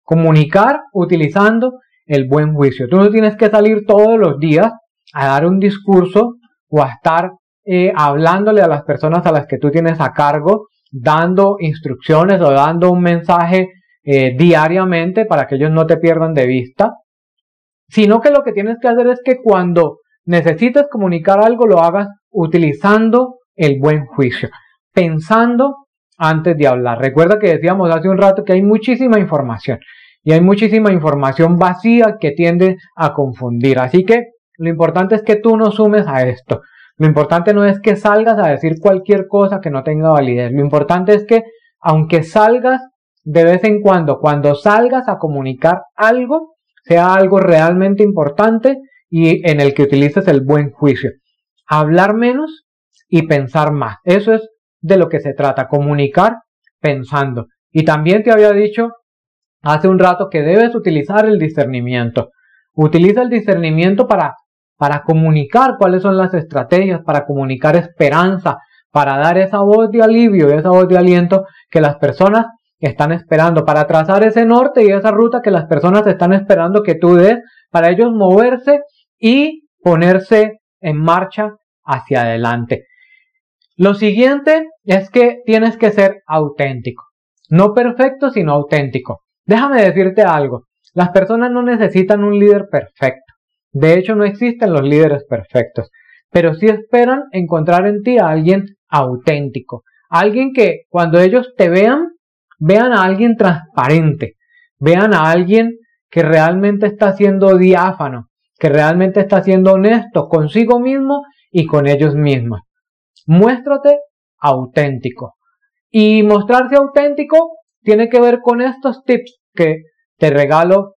Comunicar utilizando el buen juicio. Tú no tienes que salir todos los días a dar un discurso o a estar eh, hablándole a las personas a las que tú tienes a cargo, dando instrucciones o dando un mensaje eh, diariamente para que ellos no te pierdan de vista, sino que lo que tienes que hacer es que cuando necesites comunicar algo lo hagas utilizando el buen juicio, pensando antes de hablar. Recuerda que decíamos hace un rato que hay muchísima información y hay muchísima información vacía que tiende a confundir. Así que lo importante es que tú no sumes a esto. Lo importante no es que salgas a decir cualquier cosa que no tenga validez. Lo importante es que aunque salgas de vez en cuando, cuando salgas a comunicar algo, sea algo realmente importante y en el que utilices el buen juicio. Hablar menos y pensar más. Eso es de lo que se trata, comunicar pensando. Y también te había dicho hace un rato que debes utilizar el discernimiento. Utiliza el discernimiento para, para comunicar cuáles son las estrategias, para comunicar esperanza, para dar esa voz de alivio, esa voz de aliento que las personas están esperando para trazar ese norte y esa ruta que las personas están esperando que tú des para ellos moverse y ponerse en marcha hacia adelante. Lo siguiente es que tienes que ser auténtico. No perfecto, sino auténtico. Déjame decirte algo. Las personas no necesitan un líder perfecto. De hecho, no existen los líderes perfectos. Pero sí esperan encontrar en ti a alguien auténtico. Alguien que cuando ellos te vean Vean a alguien transparente, vean a alguien que realmente está siendo diáfano, que realmente está siendo honesto consigo mismo y con ellos mismos. Muéstrate auténtico. Y mostrarse auténtico tiene que ver con estos tips que te regalo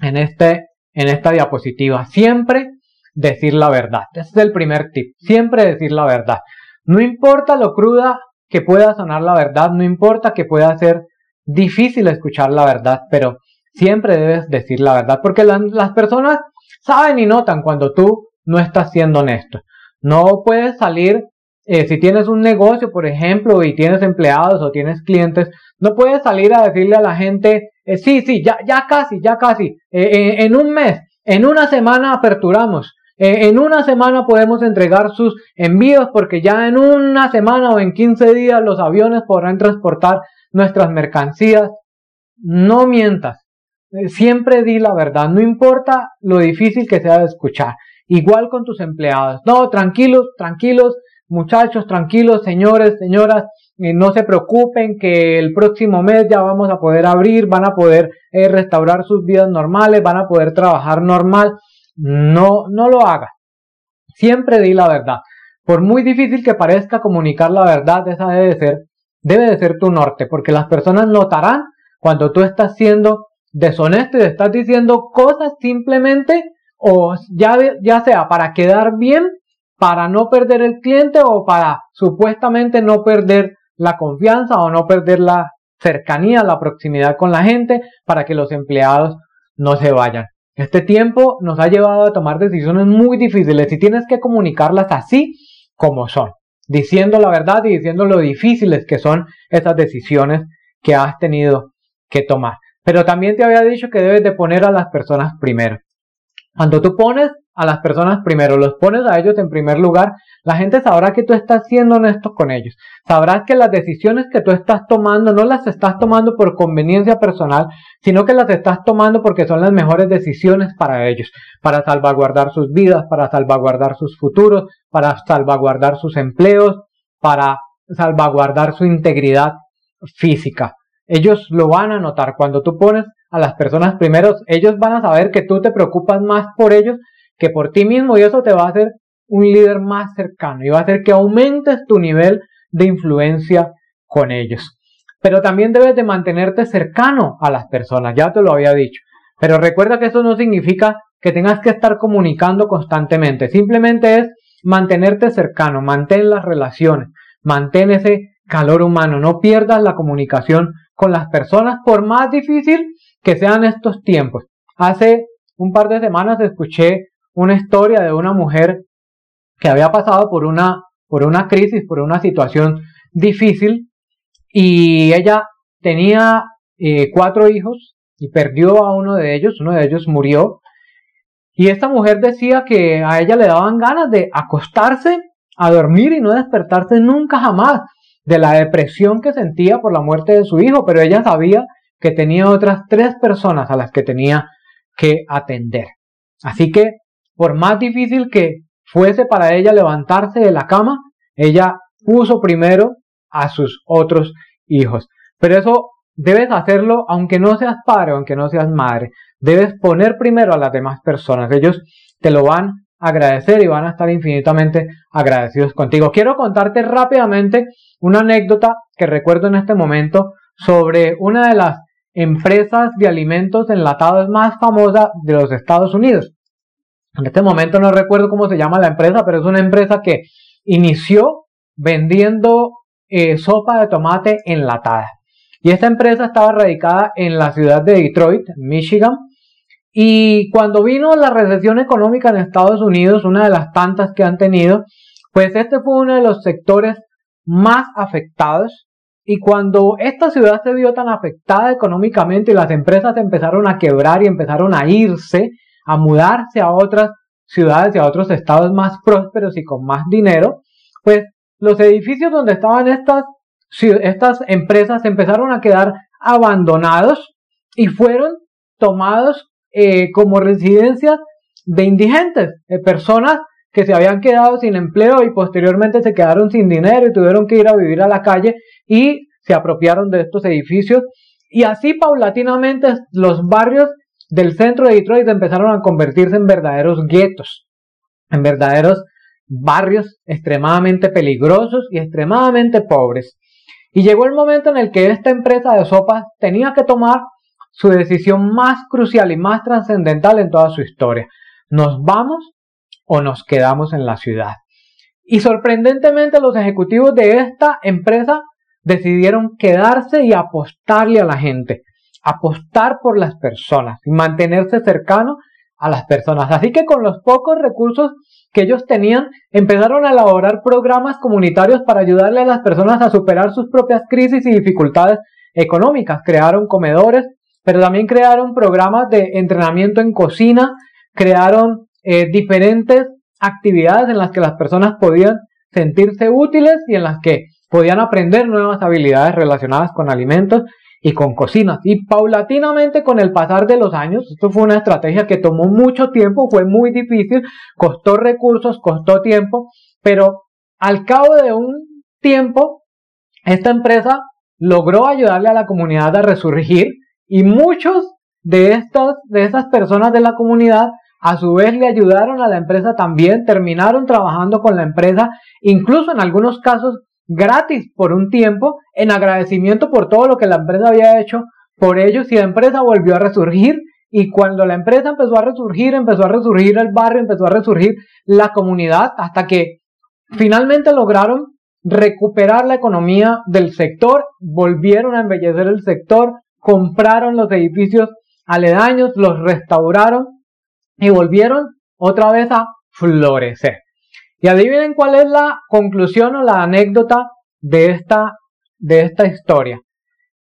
en, este, en esta diapositiva. Siempre decir la verdad. Ese es el primer tip. Siempre decir la verdad. No importa lo cruda que pueda sonar la verdad, no importa que pueda ser difícil escuchar la verdad, pero siempre debes decir la verdad, porque las personas saben y notan cuando tú no estás siendo honesto. No puedes salir, eh, si tienes un negocio, por ejemplo, y tienes empleados o tienes clientes, no puedes salir a decirle a la gente, eh, sí, sí, ya, ya casi, ya casi, eh, en un mes, en una semana aperturamos. En una semana podemos entregar sus envíos porque ya en una semana o en 15 días los aviones podrán transportar nuestras mercancías. No mientas. Eh, siempre di la verdad. No importa lo difícil que sea de escuchar. Igual con tus empleados. No, tranquilos, tranquilos, muchachos, tranquilos, señores, señoras. Eh, no se preocupen que el próximo mes ya vamos a poder abrir, van a poder restaurar sus vidas normales, van a poder trabajar normal. No, no lo hagas. Siempre di la verdad. Por muy difícil que parezca comunicar la verdad, esa debe de ser, debe de ser tu norte, porque las personas notarán cuando tú estás siendo deshonesto y estás diciendo cosas simplemente o ya, ya sea para quedar bien, para no perder el cliente o para supuestamente no perder la confianza o no perder la cercanía, la proximidad con la gente, para que los empleados no se vayan. Este tiempo nos ha llevado a tomar decisiones muy difíciles y tienes que comunicarlas así como son, diciendo la verdad y diciendo lo difíciles que son esas decisiones que has tenido que tomar. Pero también te había dicho que debes de poner a las personas primero. Cuando tú pones a las personas primero, los pones a ellos en primer lugar, la gente sabrá que tú estás siendo honesto con ellos. Sabrás que las decisiones que tú estás tomando no las estás tomando por conveniencia personal, sino que las estás tomando porque son las mejores decisiones para ellos, para salvaguardar sus vidas, para salvaguardar sus futuros, para salvaguardar sus empleos, para salvaguardar su integridad física. Ellos lo van a notar cuando tú pones a las personas primero, ellos van a saber que tú te preocupas más por ellos que por ti mismo y eso te va a hacer un líder más cercano y va a hacer que aumentes tu nivel de influencia con ellos. Pero también debes de mantenerte cercano a las personas, ya te lo había dicho. Pero recuerda que eso no significa que tengas que estar comunicando constantemente, simplemente es mantenerte cercano, mantén las relaciones, mantén ese calor humano, no pierdas la comunicación con las personas por más difícil que sean estos tiempos. Hace un par de semanas escuché una historia de una mujer que había pasado por una, por una crisis, por una situación difícil y ella tenía eh, cuatro hijos y perdió a uno de ellos, uno de ellos murió y esta mujer decía que a ella le daban ganas de acostarse a dormir y no despertarse nunca jamás de la depresión que sentía por la muerte de su hijo, pero ella sabía que tenía otras tres personas a las que tenía que atender. Así que, por más difícil que fuese para ella levantarse de la cama, ella puso primero a sus otros hijos. Pero eso debes hacerlo aunque no seas padre, aunque no seas madre. Debes poner primero a las demás personas. Ellos te lo van agradecer y van a estar infinitamente agradecidos contigo. Quiero contarte rápidamente una anécdota que recuerdo en este momento sobre una de las empresas de alimentos enlatados más famosas de los Estados Unidos. En este momento no recuerdo cómo se llama la empresa, pero es una empresa que inició vendiendo eh, sopa de tomate enlatada. Y esta empresa estaba radicada en la ciudad de Detroit, Michigan. Y cuando vino la recesión económica en Estados Unidos, una de las tantas que han tenido, pues este fue uno de los sectores más afectados. Y cuando esta ciudad se vio tan afectada económicamente y las empresas empezaron a quebrar y empezaron a irse, a mudarse a otras ciudades y a otros estados más prósperos y con más dinero, pues los edificios donde estaban estas, estas empresas empezaron a quedar abandonados y fueron tomados eh, como residencias de indigentes, de personas que se habían quedado sin empleo y posteriormente se quedaron sin dinero y tuvieron que ir a vivir a la calle y se apropiaron de estos edificios. Y así paulatinamente los barrios del centro de Detroit empezaron a convertirse en verdaderos guetos, en verdaderos barrios extremadamente peligrosos y extremadamente pobres. Y llegó el momento en el que esta empresa de sopas tenía que tomar su decisión más crucial y más trascendental en toda su historia. ¿Nos vamos o nos quedamos en la ciudad? Y sorprendentemente los ejecutivos de esta empresa decidieron quedarse y apostarle a la gente, apostar por las personas y mantenerse cercano a las personas. Así que con los pocos recursos que ellos tenían, empezaron a elaborar programas comunitarios para ayudarle a las personas a superar sus propias crisis y dificultades económicas. Crearon comedores, pero también crearon programas de entrenamiento en cocina, crearon eh, diferentes actividades en las que las personas podían sentirse útiles y en las que podían aprender nuevas habilidades relacionadas con alimentos y con cocinas. Y paulatinamente con el pasar de los años, esto fue una estrategia que tomó mucho tiempo, fue muy difícil, costó recursos, costó tiempo, pero al cabo de un tiempo, esta empresa logró ayudarle a la comunidad a resurgir y muchos de estas, de esas personas de la comunidad a su vez le ayudaron a la empresa también, terminaron trabajando con la empresa, incluso en algunos casos gratis por un tiempo en agradecimiento por todo lo que la empresa había hecho por ellos y la empresa volvió a resurgir. Y cuando la empresa empezó a resurgir, empezó a resurgir el barrio, empezó a resurgir la comunidad hasta que finalmente lograron recuperar la economía del sector, volvieron a embellecer el sector, compraron los edificios aledaños, los restauraron y volvieron otra vez a florecer. Y adivinen cuál es la conclusión o la anécdota de esta, de esta historia.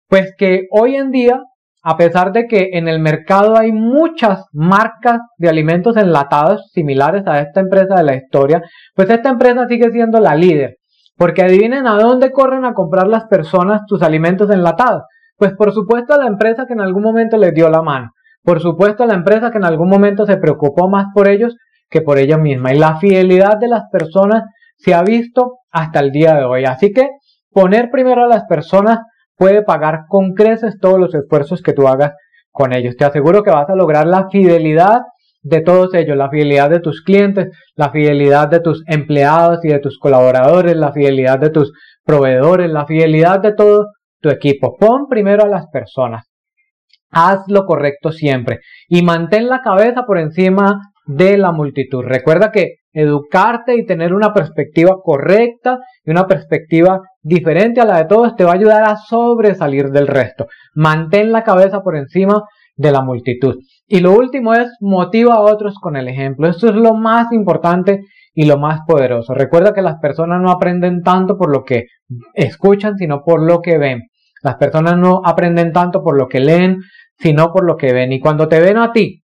Pues que hoy en día, a pesar de que en el mercado hay muchas marcas de alimentos enlatados similares a esta empresa de la historia, pues esta empresa sigue siendo la líder. Porque adivinen a dónde corren a comprar las personas sus alimentos enlatados. Pues por supuesto a la empresa que en algún momento les dio la mano. Por supuesto a la empresa que en algún momento se preocupó más por ellos que por ella misma. Y la fidelidad de las personas se ha visto hasta el día de hoy. Así que poner primero a las personas puede pagar con creces todos los esfuerzos que tú hagas con ellos. Te aseguro que vas a lograr la fidelidad de todos ellos, la fidelidad de tus clientes, la fidelidad de tus empleados y de tus colaboradores, la fidelidad de tus proveedores, la fidelidad de todo tu equipo. Pon primero a las personas. Haz lo correcto siempre y mantén la cabeza por encima de la multitud. Recuerda que educarte y tener una perspectiva correcta y una perspectiva diferente a la de todos te va a ayudar a sobresalir del resto. Mantén la cabeza por encima de la multitud. Y lo último es motiva a otros con el ejemplo. Esto es lo más importante y lo más poderoso. Recuerda que las personas no aprenden tanto por lo que escuchan, sino por lo que ven. Las personas no aprenden tanto por lo que leen, sino por lo que ven. Y cuando te ven a ti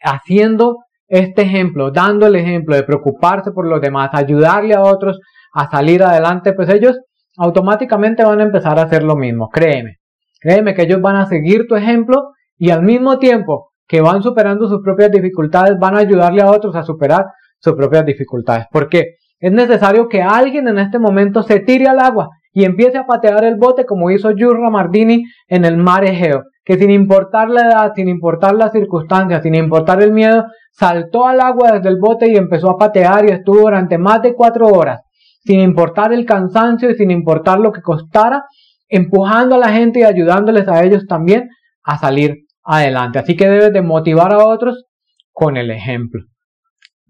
haciendo este ejemplo, dando el ejemplo de preocuparse por los demás, ayudarle a otros a salir adelante, pues ellos automáticamente van a empezar a hacer lo mismo. Créeme, créeme que ellos van a seguir tu ejemplo y al mismo tiempo que van superando sus propias dificultades, van a ayudarle a otros a superar sus propias dificultades. Porque es necesario que alguien en este momento se tire al agua y empiece a patear el bote como hizo Jurra Mardini en el mar Egeo, que sin importar la edad, sin importar las circunstancias, sin importar el miedo, saltó al agua desde el bote y empezó a patear y estuvo durante más de cuatro horas, sin importar el cansancio y sin importar lo que costara, empujando a la gente y ayudándoles a ellos también a salir adelante. Así que debes de motivar a otros con el ejemplo.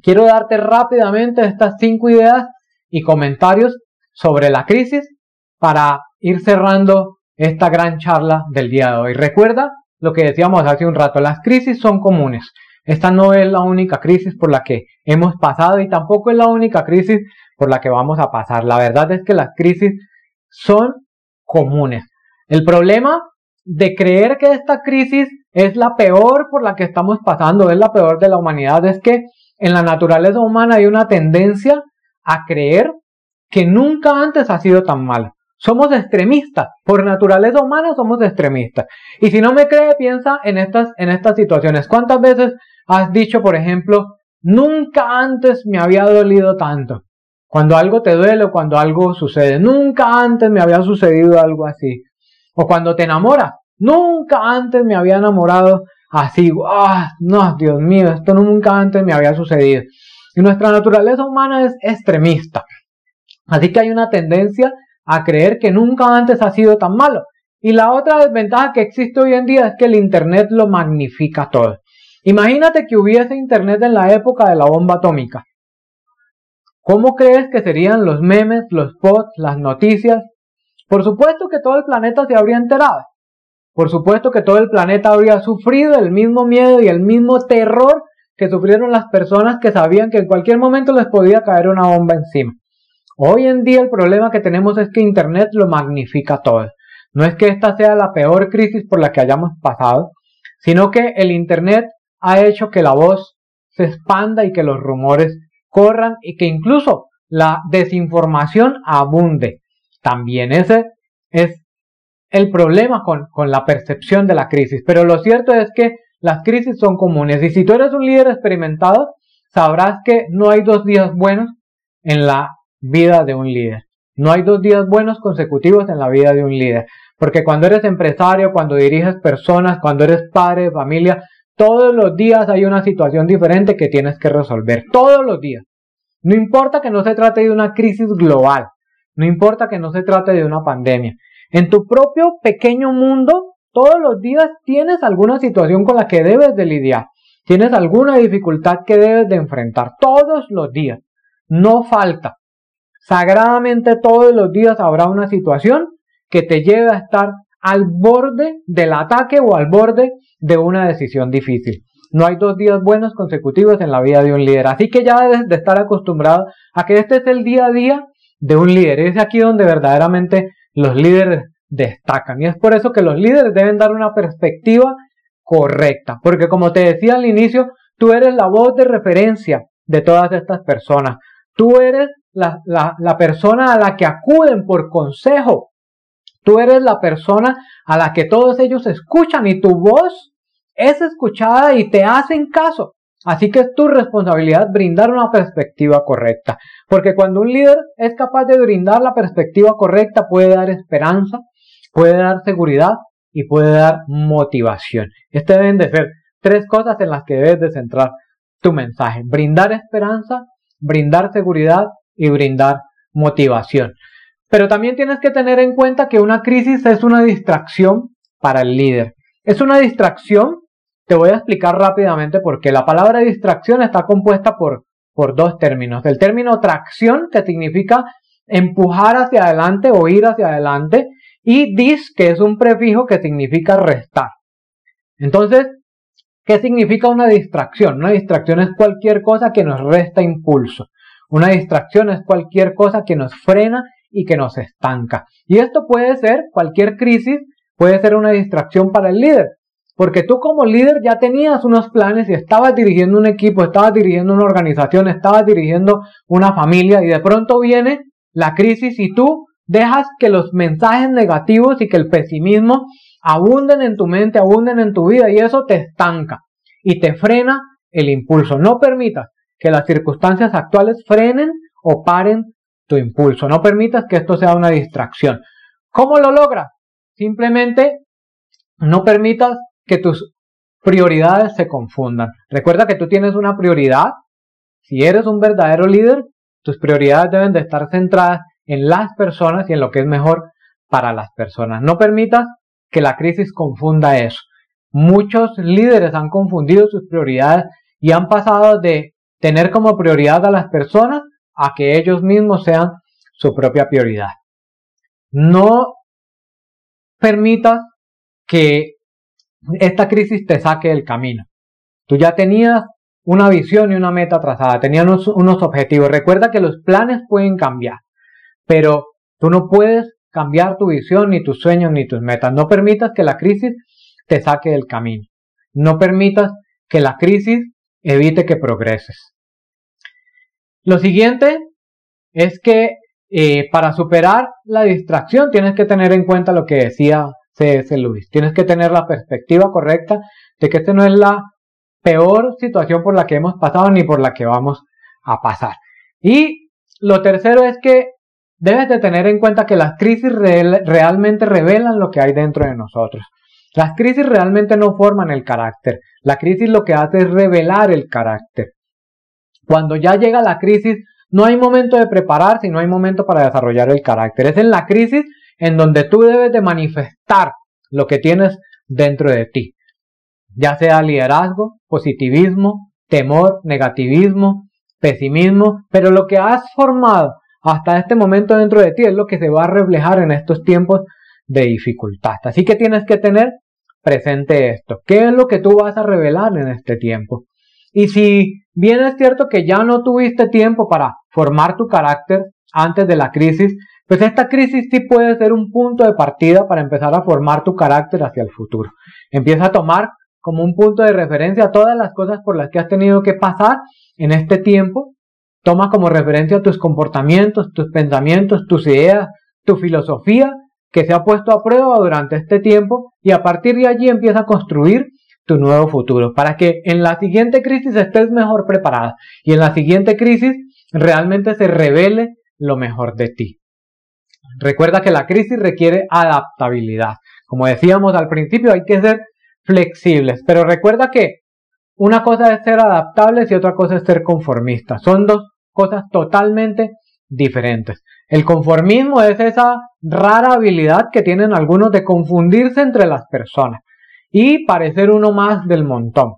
Quiero darte rápidamente estas cinco ideas y comentarios sobre la crisis para ir cerrando esta gran charla del día de hoy. Recuerda lo que decíamos hace un rato, las crisis son comunes. Esta no es la única crisis por la que hemos pasado y tampoco es la única crisis por la que vamos a pasar. La verdad es que las crisis son comunes. El problema de creer que esta crisis es la peor por la que estamos pasando, es la peor de la humanidad, es que en la naturaleza humana hay una tendencia a creer que nunca antes ha sido tan mal. Somos extremistas, por naturaleza humana somos extremistas. Y si no me cree, piensa en estas, en estas situaciones. ¿Cuántas veces has dicho, por ejemplo, nunca antes me había dolido tanto? Cuando algo te duele o cuando algo sucede, nunca antes me había sucedido algo así. O cuando te enamoras, nunca antes me había enamorado así. ¡Ah! No, Dios mío, esto nunca antes me había sucedido. Y nuestra naturaleza humana es extremista. Así que hay una tendencia a creer que nunca antes ha sido tan malo. Y la otra desventaja que existe hoy en día es que el Internet lo magnifica todo. Imagínate que hubiese Internet en la época de la bomba atómica. ¿Cómo crees que serían los memes, los posts, las noticias, por supuesto que todo el planeta se habría enterado. Por supuesto que todo el planeta habría sufrido el mismo miedo y el mismo terror que sufrieron las personas que sabían que en cualquier momento les podía caer una bomba encima. Hoy en día el problema que tenemos es que Internet lo magnifica todo. No es que esta sea la peor crisis por la que hayamos pasado, sino que el Internet ha hecho que la voz se expanda y que los rumores corran y que incluso la desinformación abunde. También ese es el problema con, con la percepción de la crisis. Pero lo cierto es que las crisis son comunes y si tú eres un líder experimentado, sabrás que no hay dos días buenos en la vida de un líder. No hay dos días buenos consecutivos en la vida de un líder. Porque cuando eres empresario, cuando diriges personas, cuando eres padre de familia, todos los días hay una situación diferente que tienes que resolver. Todos los días. No importa que no se trate de una crisis global. No importa que no se trate de una pandemia. En tu propio pequeño mundo, todos los días tienes alguna situación con la que debes de lidiar. Tienes alguna dificultad que debes de enfrentar. Todos los días. No falta. Sagradamente todos los días habrá una situación que te lleve a estar al borde del ataque o al borde de una decisión difícil. No hay dos días buenos consecutivos en la vida de un líder. Así que ya debes de estar acostumbrado a que este es el día a día de un líder. Es aquí donde verdaderamente los líderes destacan. Y es por eso que los líderes deben dar una perspectiva correcta. Porque como te decía al inicio, tú eres la voz de referencia de todas estas personas. Tú eres la, la, persona a la que acuden por consejo. Tú eres la persona a la que todos ellos escuchan y tu voz es escuchada y te hacen caso. Así que es tu responsabilidad brindar una perspectiva correcta. Porque cuando un líder es capaz de brindar la perspectiva correcta, puede dar esperanza, puede dar seguridad y puede dar motivación. Estas deben de ser tres cosas en las que debes de centrar tu mensaje. Brindar esperanza, brindar seguridad y brindar motivación. Pero también tienes que tener en cuenta que una crisis es una distracción para el líder. Es una distracción te voy a explicar rápidamente por qué. La palabra distracción está compuesta por, por dos términos. El término tracción, que significa empujar hacia adelante o ir hacia adelante, y dis, que es un prefijo que significa restar. Entonces, ¿qué significa una distracción? Una distracción es cualquier cosa que nos resta impulso. Una distracción es cualquier cosa que nos frena y que nos estanca. Y esto puede ser cualquier crisis, puede ser una distracción para el líder. Porque tú como líder ya tenías unos planes y estabas dirigiendo un equipo, estabas dirigiendo una organización, estabas dirigiendo una familia y de pronto viene la crisis y tú dejas que los mensajes negativos y que el pesimismo abunden en tu mente, abunden en tu vida y eso te estanca y te frena el impulso. No permitas que las circunstancias actuales frenen o paren tu impulso. No permitas que esto sea una distracción. ¿Cómo lo logras? Simplemente no permitas que tus prioridades se confundan. Recuerda que tú tienes una prioridad. Si eres un verdadero líder, tus prioridades deben de estar centradas en las personas y en lo que es mejor para las personas. No permitas que la crisis confunda eso. Muchos líderes han confundido sus prioridades y han pasado de tener como prioridad a las personas a que ellos mismos sean su propia prioridad. No permitas que esta crisis te saque del camino. Tú ya tenías una visión y una meta trazada, tenías unos, unos objetivos. Recuerda que los planes pueden cambiar, pero tú no puedes cambiar tu visión, ni tus sueños, ni tus metas. No permitas que la crisis te saque del camino. No permitas que la crisis evite que progreses. Lo siguiente es que eh, para superar la distracción tienes que tener en cuenta lo que decía C.S. Lewis. Tienes que tener la perspectiva correcta de que esta no es la peor situación por la que hemos pasado ni por la que vamos a pasar. Y lo tercero es que debes de tener en cuenta que las crisis realmente revelan lo que hay dentro de nosotros. Las crisis realmente no forman el carácter. La crisis lo que hace es revelar el carácter. Cuando ya llega la crisis, no hay momento de prepararse y no hay momento para desarrollar el carácter. Es en la crisis en donde tú debes de manifestar lo que tienes dentro de ti. Ya sea liderazgo, positivismo, temor, negativismo, pesimismo, pero lo que has formado hasta este momento dentro de ti es lo que se va a reflejar en estos tiempos de dificultad. Así que tienes que tener presente esto. ¿Qué es lo que tú vas a revelar en este tiempo? Y si bien es cierto que ya no tuviste tiempo para formar tu carácter antes de la crisis, pues esta crisis sí puede ser un punto de partida para empezar a formar tu carácter hacia el futuro. Empieza a tomar como un punto de referencia todas las cosas por las que has tenido que pasar en este tiempo. Toma como referencia tus comportamientos, tus pensamientos, tus ideas, tu filosofía que se ha puesto a prueba durante este tiempo y a partir de allí empieza a construir tu nuevo futuro, para que en la siguiente crisis estés mejor preparada y en la siguiente crisis realmente se revele lo mejor de ti. Recuerda que la crisis requiere adaptabilidad. Como decíamos al principio, hay que ser flexibles, pero recuerda que una cosa es ser adaptables y otra cosa es ser conformistas. Son dos cosas totalmente diferentes. El conformismo es esa rara habilidad que tienen algunos de confundirse entre las personas y parecer uno más del montón.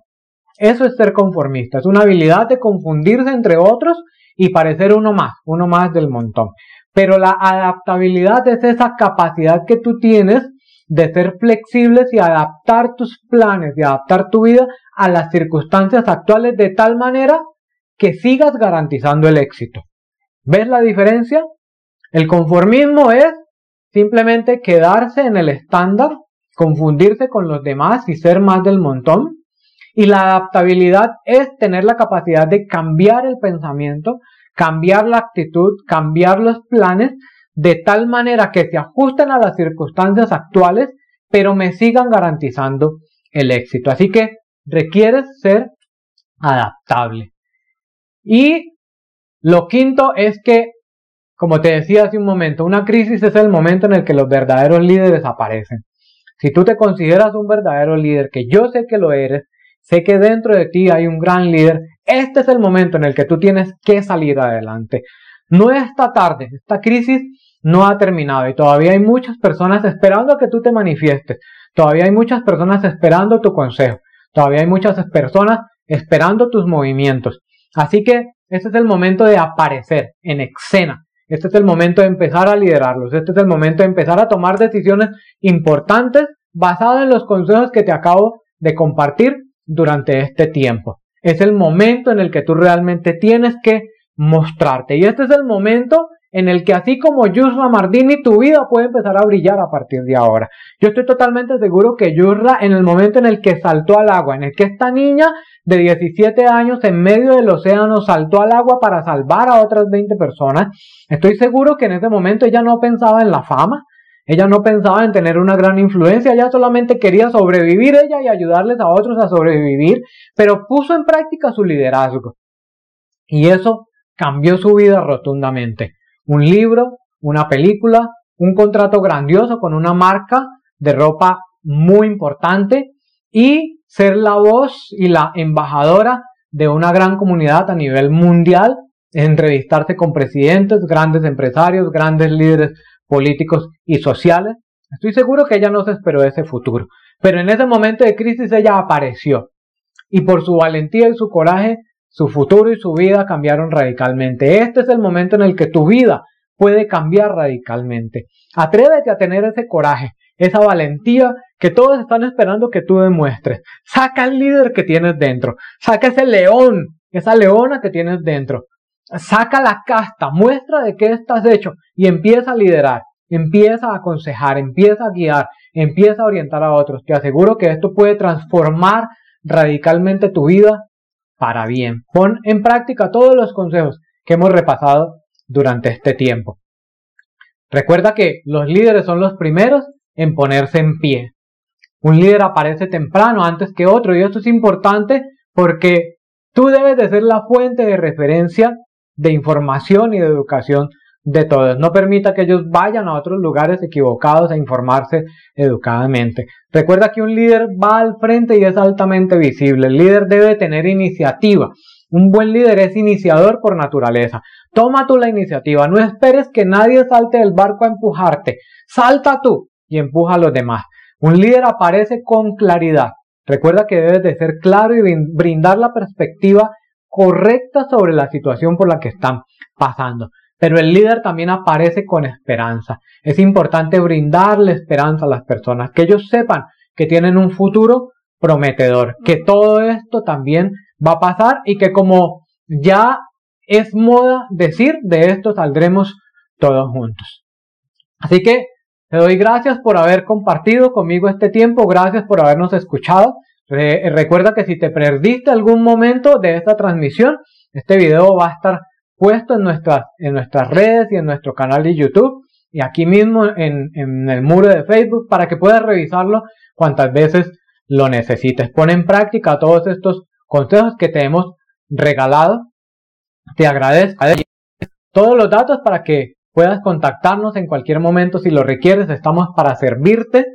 Eso es ser conformista, es una habilidad de confundirse entre otros y parecer uno más, uno más del montón. Pero la adaptabilidad es esa capacidad que tú tienes de ser flexibles y adaptar tus planes y adaptar tu vida a las circunstancias actuales de tal manera que sigas garantizando el éxito. ¿Ves la diferencia? El conformismo es simplemente quedarse en el estándar confundirse con los demás y ser más del montón. Y la adaptabilidad es tener la capacidad de cambiar el pensamiento, cambiar la actitud, cambiar los planes de tal manera que se ajusten a las circunstancias actuales, pero me sigan garantizando el éxito. Así que requieres ser adaptable. Y lo quinto es que, como te decía hace un momento, una crisis es el momento en el que los verdaderos líderes aparecen. Si tú te consideras un verdadero líder, que yo sé que lo eres, sé que dentro de ti hay un gran líder, este es el momento en el que tú tienes que salir adelante. No está tarde, esta crisis no ha terminado y todavía hay muchas personas esperando a que tú te manifiestes. Todavía hay muchas personas esperando tu consejo. Todavía hay muchas personas esperando tus movimientos. Así que este es el momento de aparecer en escena, este es el momento de empezar a liderarlos. Este es el momento de empezar a tomar decisiones importantes basadas en los consejos que te acabo de compartir durante este tiempo. Es el momento en el que tú realmente tienes que mostrarte. Y este es el momento en el que así como Yusra Mardini, tu vida puede empezar a brillar a partir de ahora. Yo estoy totalmente seguro que Yusra, en el momento en el que saltó al agua, en el que esta niña de 17 años en medio del océano saltó al agua para salvar a otras 20 personas, estoy seguro que en ese momento ella no pensaba en la fama, ella no pensaba en tener una gran influencia, ella solamente quería sobrevivir ella y ayudarles a otros a sobrevivir, pero puso en práctica su liderazgo. Y eso cambió su vida rotundamente un libro, una película, un contrato grandioso con una marca de ropa muy importante y ser la voz y la embajadora de una gran comunidad a nivel mundial, entrevistarse con presidentes, grandes empresarios, grandes líderes políticos y sociales. Estoy seguro que ella no se esperó ese futuro, pero en ese momento de crisis ella apareció y por su valentía y su coraje su futuro y su vida cambiaron radicalmente. Este es el momento en el que tu vida puede cambiar radicalmente. Atrévete a tener ese coraje, esa valentía que todos están esperando que tú demuestres. Saca el líder que tienes dentro. Saca ese león, esa leona que tienes dentro. Saca la casta, muestra de qué estás hecho y empieza a liderar, empieza a aconsejar, empieza a guiar, empieza a orientar a otros. Te aseguro que esto puede transformar radicalmente tu vida para bien. Pon en práctica todos los consejos que hemos repasado durante este tiempo. Recuerda que los líderes son los primeros en ponerse en pie. Un líder aparece temprano antes que otro y esto es importante porque tú debes de ser la fuente de referencia de información y de educación de todos. No permita que ellos vayan a otros lugares equivocados a informarse educadamente. Recuerda que un líder va al frente y es altamente visible. El líder debe tener iniciativa. Un buen líder es iniciador por naturaleza. Toma tú la iniciativa. No esperes que nadie salte del barco a empujarte. Salta tú y empuja a los demás. Un líder aparece con claridad. Recuerda que debes de ser claro y brindar la perspectiva correcta sobre la situación por la que están pasando. Pero el líder también aparece con esperanza. Es importante brindarle esperanza a las personas, que ellos sepan que tienen un futuro prometedor, que todo esto también va a pasar y que como ya es moda decir, de esto saldremos todos juntos. Así que te doy gracias por haber compartido conmigo este tiempo, gracias por habernos escuchado. recuerda que si te perdiste algún momento de esta transmisión, este video va a estar puesto en nuestras, en nuestras redes y en nuestro canal de YouTube y aquí mismo en, en el muro de Facebook para que puedas revisarlo cuantas veces lo necesites. Pon en práctica todos estos consejos que te hemos regalado. Te agradezco todos los datos para que puedas contactarnos en cualquier momento si lo requieres. Estamos para servirte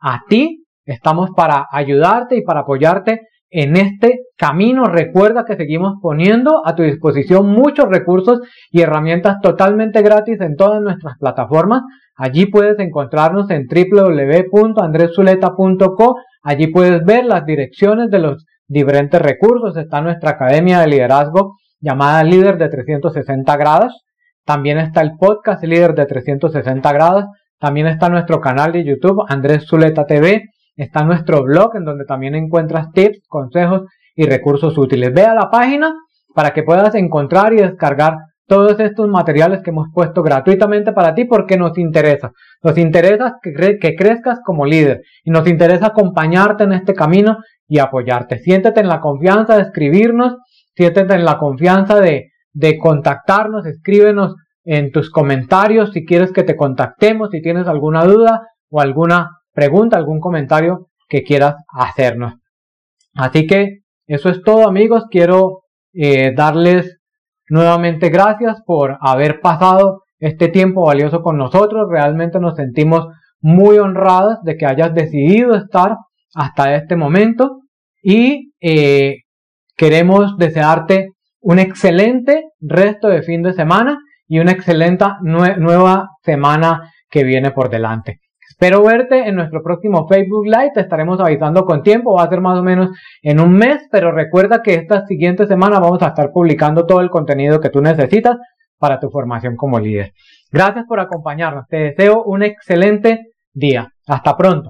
a ti, estamos para ayudarte y para apoyarte en este camino. Recuerda que seguimos poniendo a tu disposición muchos recursos y herramientas totalmente gratis en todas nuestras plataformas. Allí puedes encontrarnos en www.andresuleta.co. Allí puedes ver las direcciones de los diferentes recursos. Está nuestra academia de liderazgo llamada Líder de 360 grados. También está el podcast Líder de 360 grados. También está nuestro canal de YouTube Andrés Zuleta TV está nuestro blog en donde también encuentras tips, consejos y recursos útiles. Ve a la página para que puedas encontrar y descargar todos estos materiales que hemos puesto gratuitamente para ti porque nos interesa. Nos interesa que, crezcas como líder y nos interesa acompañarte en este camino y apoyarte. Siéntete en la confianza de escribirnos, siéntete en la confianza de, de contactarnos, escríbenos en tus comentarios si quieres que te contactemos, si tienes alguna duda o alguna pregunta, algún comentario que quieras hacernos. Así que eso es todo amigos. Quiero eh, darles nuevamente gracias por haber pasado este tiempo valioso con nosotros. Realmente nos sentimos muy honrados de que hayas decidido estar hasta este momento y eh, queremos desearte un excelente resto de fin de semana y una excelente nueva semana que viene por delante. Espero verte en nuestro próximo Facebook Live. Te estaremos avisando con tiempo. Va a ser más o menos en un mes. Pero recuerda que esta siguiente semana vamos a estar publicando todo el contenido que tú necesitas para tu formación como líder. Gracias por acompañarnos. Te deseo un excelente día. Hasta pronto.